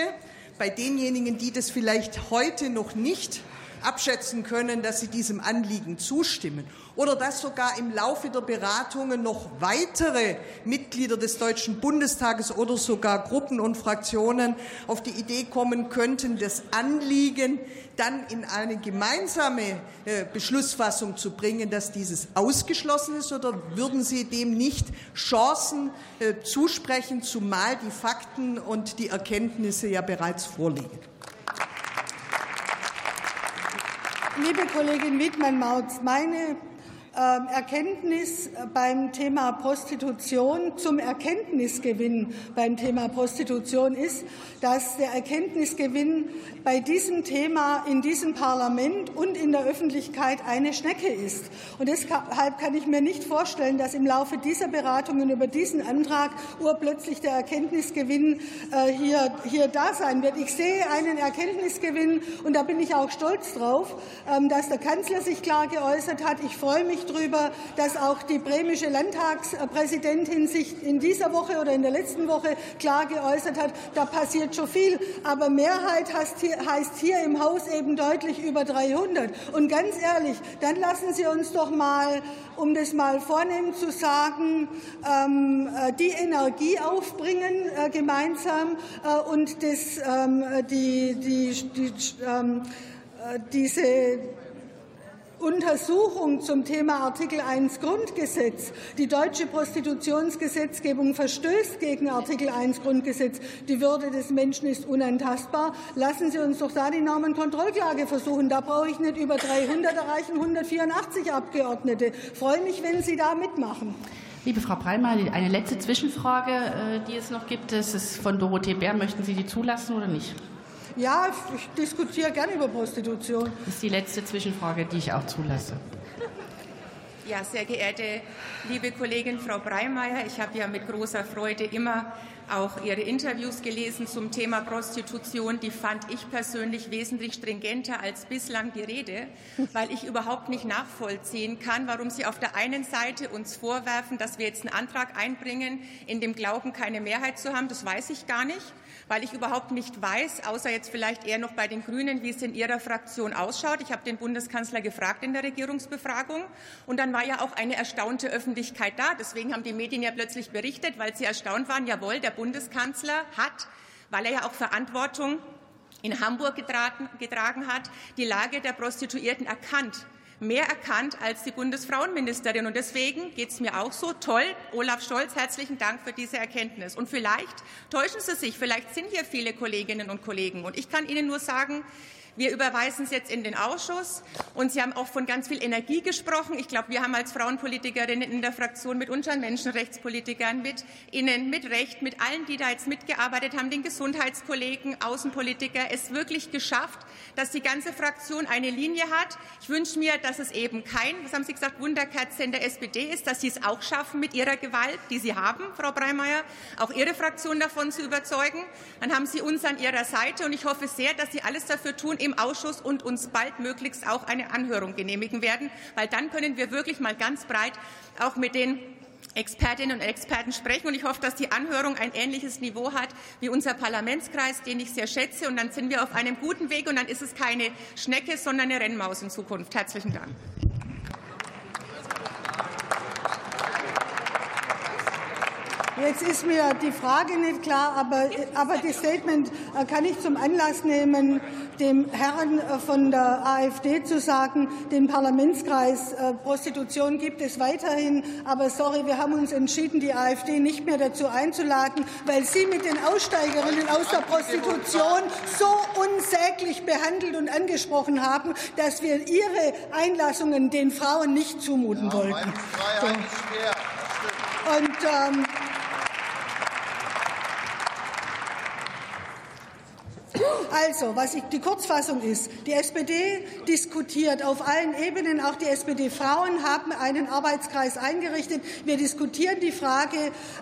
bei denjenigen, die das vielleicht heute noch nicht abschätzen können, dass sie diesem Anliegen zustimmen oder dass sogar im Laufe der Beratungen noch weitere Mitglieder des Deutschen Bundestages oder sogar Gruppen und Fraktionen auf die Idee kommen könnten, das Anliegen dann in eine gemeinsame äh, Beschlussfassung zu bringen, dass dieses ausgeschlossen ist, oder würden Sie dem nicht Chancen äh, zusprechen, zumal die Fakten und die Erkenntnisse ja bereits vorliegen? Liebe Kollegin Wiedmann-Mautz, meine Erkenntnis beim Thema Prostitution, zum Erkenntnisgewinn beim Thema Prostitution ist, dass der Erkenntnisgewinn bei diesem Thema in diesem Parlament und in der Öffentlichkeit eine Schnecke ist. Und deshalb kann ich mir nicht vorstellen, dass im Laufe dieser Beratungen über diesen Antrag urplötzlich der Erkenntnisgewinn äh, hier, hier da sein wird. Ich sehe einen Erkenntnisgewinn und da bin ich auch stolz drauf, ähm, dass der Kanzler sich klar geäußert hat. Ich freue mich darüber, dass auch die bremische Landtagspräsidentin sich in dieser Woche oder in der letzten Woche klar geäußert hat. Da passiert schon viel. Aber Mehrheit heißt hier, im Haus eben deutlich über 300. Und ganz ehrlich, dann lassen Sie uns doch mal, um das mal vornehm zu sagen, ähm, äh, die Energie aufbringen äh, gemeinsam äh, und das, ähm, die, die, die, ähm, äh, diese Untersuchung zum Thema Artikel 1 Grundgesetz. Die deutsche Prostitutionsgesetzgebung verstößt gegen Artikel 1 Grundgesetz. Die Würde des Menschen ist unantastbar. Lassen Sie uns doch da die Normenkontrollklage versuchen. Da brauche ich nicht über 300 erreichen 184 Abgeordnete. Ich freue mich, wenn Sie da mitmachen. Liebe Frau Breimer, eine letzte Zwischenfrage, äh, die es noch gibt. Das ist von Dorothee Bär. Möchten Sie die zulassen oder nicht? Ja, ich diskutiere gerne über Prostitution. Das ist die letzte Zwischenfrage, die ich auch zulasse. Ja, sehr geehrte liebe Kollegin Frau Breimeyer, ich habe ja mit großer Freude immer auch Ihre Interviews gelesen zum Thema Prostitution. Die fand ich persönlich wesentlich stringenter als bislang die Rede, weil ich überhaupt nicht nachvollziehen kann, warum Sie auf der einen Seite uns vorwerfen, dass wir jetzt einen Antrag einbringen, in dem Glauben, keine Mehrheit zu haben. Das weiß ich gar nicht weil ich überhaupt nicht weiß, außer jetzt vielleicht eher noch bei den Grünen, wie es in Ihrer Fraktion ausschaut. Ich habe den Bundeskanzler gefragt in der Regierungsbefragung und dann war ja auch eine erstaunte Öffentlichkeit da. Deswegen haben die Medien ja plötzlich berichtet, weil sie erstaunt waren, jawohl, der Bundeskanzler hat, weil er ja auch Verantwortung in Hamburg getragen, getragen hat, die Lage der Prostituierten erkannt mehr erkannt als die Bundesfrauenministerin. Und deswegen geht es mir auch so. Toll, Olaf Scholz, herzlichen Dank für diese Erkenntnis. Und vielleicht täuschen Sie sich, vielleicht sind hier viele Kolleginnen und Kollegen. Und ich kann Ihnen nur sagen, wir überweisen es jetzt in den Ausschuss. Und Sie haben auch von ganz viel Energie gesprochen. Ich glaube, wir haben als Frauenpolitikerinnen in der Fraktion mit unseren Menschenrechtspolitikern, mit Ihnen, mit Recht, mit allen, die da jetzt mitgearbeitet haben, den Gesundheitskollegen, Außenpolitiker, es wirklich geschafft, dass die ganze Fraktion eine Linie hat. Ich wünsche mir, dass es eben kein, was haben Sie gesagt, Wunderkerze in der SPD ist, dass Sie es auch schaffen, mit Ihrer Gewalt, die Sie haben, Frau Breimeyer, auch Ihre Fraktion davon zu überzeugen. Dann haben Sie uns an Ihrer Seite. Und ich hoffe sehr, dass Sie alles dafür tun, im Ausschuss und uns baldmöglichst auch eine Anhörung genehmigen werden, weil dann können wir wirklich mal ganz breit auch mit den Expertinnen und Experten sprechen. Und ich hoffe, dass die Anhörung ein ähnliches Niveau hat wie unser Parlamentskreis, den ich sehr schätze. Und dann sind wir auf einem guten Weg. Und dann ist es keine Schnecke, sondern eine Rennmaus in Zukunft. Herzlichen Dank. Jetzt ist mir die Frage nicht klar, aber, aber das Statement äh, kann ich zum Anlass nehmen, dem Herrn äh, von der AfD zu sagen, den Parlamentskreis äh, Prostitution gibt es weiterhin. Aber sorry, wir haben uns entschieden, die AfD nicht mehr dazu einzuladen, weil sie mit den Aussteigerinnen aus der Prostitution so unsäglich behandelt und angesprochen haben, dass wir ihre Einlassungen den Frauen nicht zumuten wollten. So. Und ähm, Also, was ich, die Kurzfassung ist, die SPD diskutiert auf allen Ebenen, auch die SPD-Frauen haben einen Arbeitskreis eingerichtet. Wir diskutieren die Frage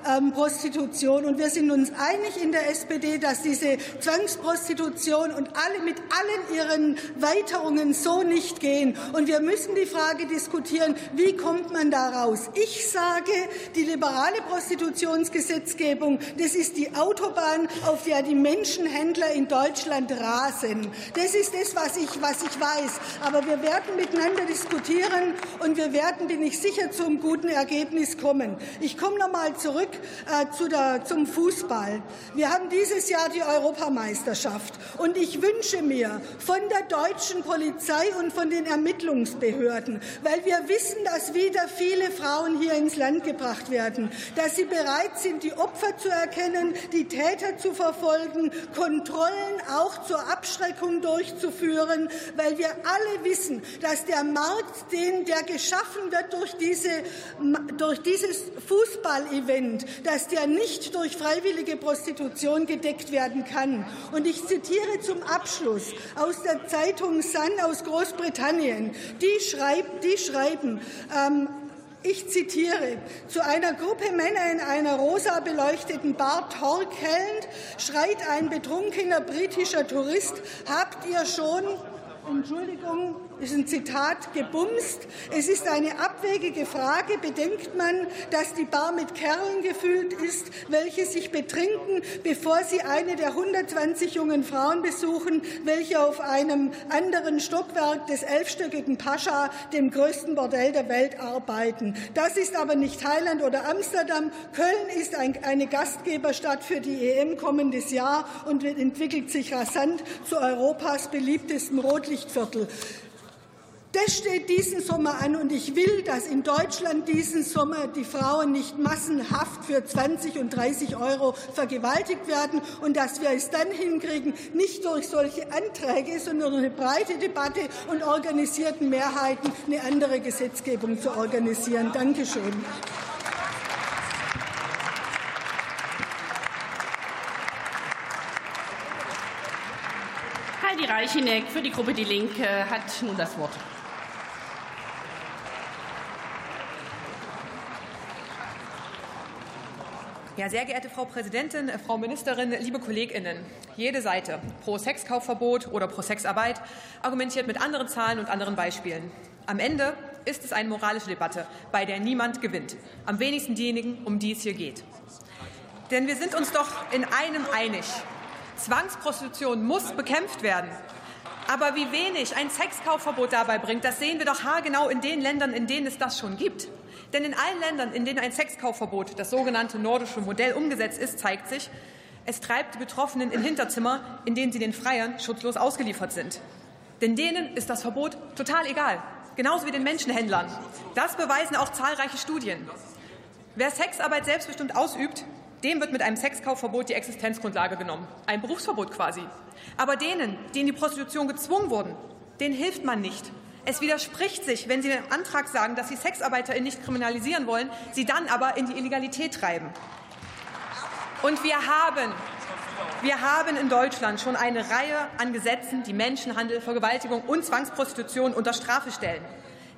ähm, Prostitution und wir sind uns einig in der SPD, dass diese Zwangsprostitution und alle mit allen ihren Weiterungen so nicht gehen. Und wir müssen die Frage diskutieren, wie kommt man da raus? Ich sage, die liberale Prostitutionsgesetzgebung, das ist die Autobahn, auf der die Menschenhändler in Deutschland Deutschland rasen. Das ist das, was ich, was ich weiß. Aber wir werden miteinander diskutieren und wir werden, bin ich sicher, zum guten Ergebnis kommen. Ich komme noch mal zurück äh, zu der, zum Fußball. Wir haben dieses Jahr die Europameisterschaft und ich wünsche mir von der deutschen Polizei und von den Ermittlungsbehörden, weil wir wissen, dass wieder viele Frauen hier ins Land gebracht werden, dass sie bereit sind, die Opfer zu erkennen, die Täter zu verfolgen, Kontrollen auch zur Abschreckung durchzuführen, weil wir alle wissen, dass der Markt, den der geschaffen wird durch, diese, durch dieses Fußballevent, dass der nicht durch freiwillige Prostitution gedeckt werden kann. Und ich zitiere zum Abschluss aus der Zeitung Sun aus Großbritannien. Die, schreib, die schreiben, ähm, ich zitiere, zu einer Gruppe Männer in einer rosa beleuchteten Bar torkelnd schreit ein betrunkener britischer Tourist, habt ihr schon, Entschuldigung, ist ein Zitat, gebumst. Es ist eine abwegige Frage. Bedenkt man, dass die Bar mit Kerlen gefüllt ist, welche sich betrinken, bevor sie eine der 120 jungen Frauen besuchen, welche auf einem anderen Stockwerk des elfstöckigen Pascha, dem größten Bordell der Welt, arbeiten. Das ist aber nicht Thailand oder Amsterdam. Köln ist ein, eine Gastgeberstadt für die EM kommendes Jahr und entwickelt sich rasant zu Europas beliebtestem Rotlichtviertel. Das steht diesen Sommer an und ich will, dass in Deutschland diesen Sommer die Frauen nicht massenhaft für 20 und 30 Euro vergewaltigt werden und dass wir es dann hinkriegen, nicht durch solche Anträge, sondern durch eine breite Debatte und organisierten Mehrheiten eine andere Gesetzgebung zu organisieren. Dankeschön. Heidi Reicheneck für die Gruppe Die Linke hat nun das Wort. Ja, sehr geehrte Frau Präsidentin, äh, Frau Ministerin, liebe KollegInnen. Jede Seite, pro Sexkaufverbot oder pro Sexarbeit, argumentiert mit anderen Zahlen und anderen Beispielen. Am Ende ist es eine moralische Debatte, bei der niemand gewinnt. Am wenigsten diejenigen, um die es hier geht. Denn wir sind uns doch in einem einig. Zwangsprostitution muss bekämpft werden. Aber wie wenig ein Sexkaufverbot dabei bringt, das sehen wir doch haargenau in den Ländern, in denen es das schon gibt. Denn in allen Ländern, in denen ein Sexkaufverbot, das sogenannte nordische Modell, umgesetzt ist, zeigt sich, es treibt die Betroffenen in Hinterzimmer, in denen sie den Freiern schutzlos ausgeliefert sind. Denn denen ist das Verbot total egal, genauso wie den Menschenhändlern. Das beweisen auch zahlreiche Studien. Wer Sexarbeit selbstbestimmt ausübt, dem wird mit einem Sexkaufverbot die Existenzgrundlage genommen. Ein Berufsverbot quasi. Aber denen, die in die Prostitution gezwungen wurden, denen hilft man nicht. Es widerspricht sich, wenn Sie den Antrag sagen, dass Sie SexarbeiterInnen nicht kriminalisieren wollen, sie dann aber in die Illegalität treiben. Und wir haben, wir haben in Deutschland schon eine Reihe an Gesetzen, die Menschenhandel, Vergewaltigung und Zwangsprostitution unter Strafe stellen.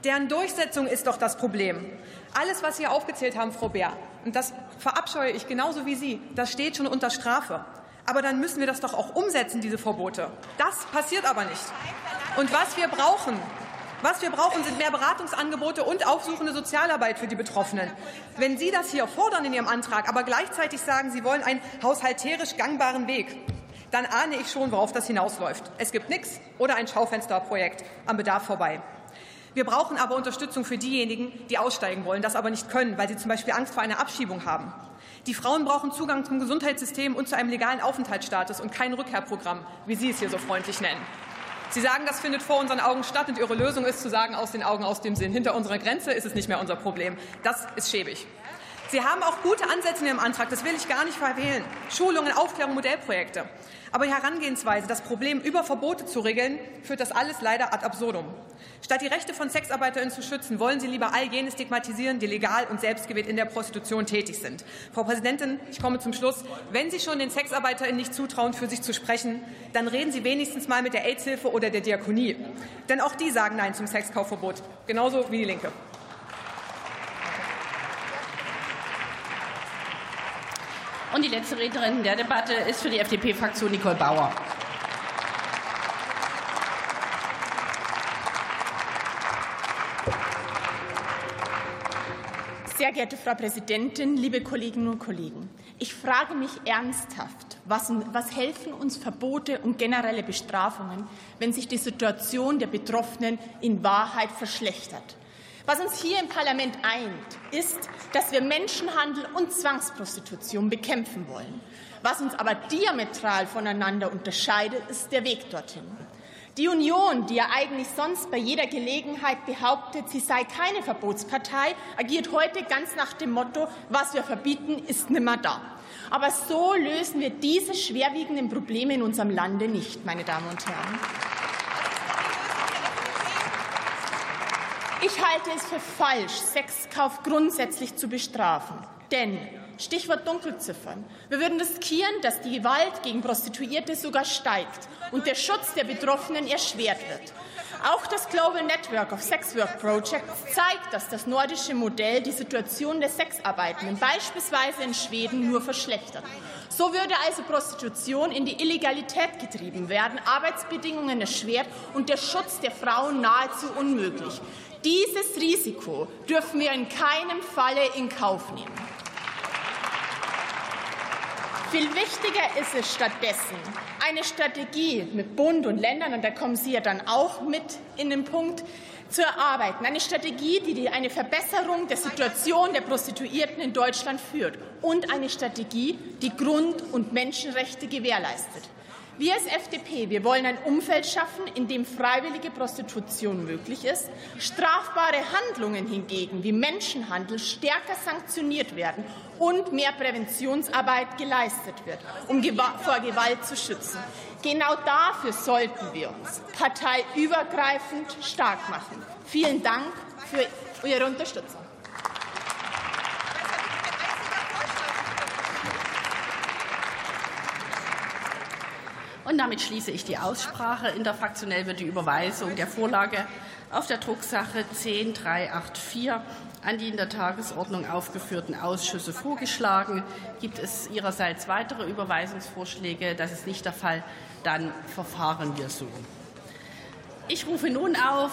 Deren Durchsetzung ist doch das Problem. Alles, was Sie hier aufgezählt haben, Frau Bär, und das verabscheue ich genauso wie Sie, das steht schon unter Strafe. Aber dann müssen wir das doch auch umsetzen, diese Verbote. Das passiert aber nicht. Und was wir brauchen, was wir brauchen, sind mehr Beratungsangebote und aufsuchende Sozialarbeit für die Betroffenen. Wenn Sie das hier fordern in Ihrem Antrag, aber gleichzeitig sagen, Sie wollen einen haushalterisch gangbaren Weg, dann ahne ich schon, worauf das hinausläuft. Es gibt nichts oder ein Schaufensterprojekt am Bedarf vorbei. Wir brauchen aber Unterstützung für diejenigen, die aussteigen wollen, das aber nicht können, weil sie zum Beispiel Angst vor einer Abschiebung haben. Die Frauen brauchen Zugang zum Gesundheitssystem und zu einem legalen Aufenthaltsstatus und kein Rückkehrprogramm, wie Sie es hier so freundlich nennen. Sie sagen, das findet vor unseren Augen statt und Ihre Lösung ist zu sagen, aus den Augen, aus dem Sinn. Hinter unserer Grenze ist es nicht mehr unser Problem. Das ist schäbig. Sie haben auch gute Ansätze in Ihrem Antrag, das will ich gar nicht verwählen. Schulungen, Aufklärung, Modellprojekte. Aber die Herangehensweise, das Problem über Verbote zu regeln, führt das alles leider ad absurdum. Statt die Rechte von SexarbeiterInnen zu schützen, wollen Sie lieber all jene stigmatisieren, die legal und selbstgewählt in der Prostitution tätig sind. Frau Präsidentin, ich komme zum Schluss. Wenn Sie schon den SexarbeiterInnen nicht zutrauen, für sich zu sprechen, dann reden Sie wenigstens mal mit der AIDS-Hilfe oder der Diakonie. Denn auch die sagen Nein zum Sexkaufverbot, genauso wie die Linke. Und die letzte Rednerin der Debatte ist für die FDP-Fraktion Nicole Bauer. Sehr geehrte Frau Präsidentin, liebe Kolleginnen und Kollegen! Ich frage mich ernsthaft, was, was, helfen uns Verbote und generelle Bestrafungen, wenn sich die Situation der Betroffenen in Wahrheit verschlechtert? Was uns hier im Parlament eint, ist, dass wir Menschenhandel und Zwangsprostitution bekämpfen wollen. Was uns aber diametral voneinander unterscheidet, ist der Weg dorthin. Die Union, die ja eigentlich sonst bei jeder Gelegenheit behauptet, sie sei keine Verbotspartei, agiert heute ganz nach dem Motto, was wir verbieten, ist nimmer da. Aber so lösen wir diese schwerwiegenden Probleme in unserem Lande nicht, meine Damen und Herren. Ich halte es für falsch, Sexkauf grundsätzlich zu bestrafen. Denn Stichwort Dunkelziffern. Wir würden riskieren, dass die Gewalt gegen Prostituierte sogar steigt und der Schutz der Betroffenen erschwert wird. Auch das Global Network of Sex Work Projects zeigt, dass das nordische Modell die Situation der Sexarbeitenden beispielsweise in Schweden nur verschlechtert. So würde also Prostitution in die Illegalität getrieben werden, Arbeitsbedingungen erschwert und der Schutz der Frauen nahezu unmöglich. Dieses Risiko dürfen wir in keinem Falle in Kauf nehmen. Viel wichtiger ist es stattdessen, eine Strategie mit Bund und Ländern, und da kommen Sie ja dann auch mit in den Punkt, zu erarbeiten. Eine Strategie, die eine Verbesserung der Situation der Prostituierten in Deutschland führt und eine Strategie, die Grund- und Menschenrechte gewährleistet. Wir als FDP, wir wollen ein Umfeld schaffen, in dem freiwillige Prostitution möglich ist, strafbare Handlungen hingegen wie Menschenhandel stärker sanktioniert werden und mehr Präventionsarbeit geleistet wird, um vor Gewalt zu schützen. Genau dafür sollten wir uns parteiübergreifend stark machen. Vielen Dank für Ihre Unterstützung. Und damit schließe ich die Aussprache. Interfraktionell wird die Überweisung der Vorlage auf der Drucksache 10384 an die in der Tagesordnung aufgeführten Ausschüsse vorgeschlagen. Gibt es Ihrerseits weitere Überweisungsvorschläge? Das ist nicht der Fall. Dann verfahren wir so. Ich rufe nun auf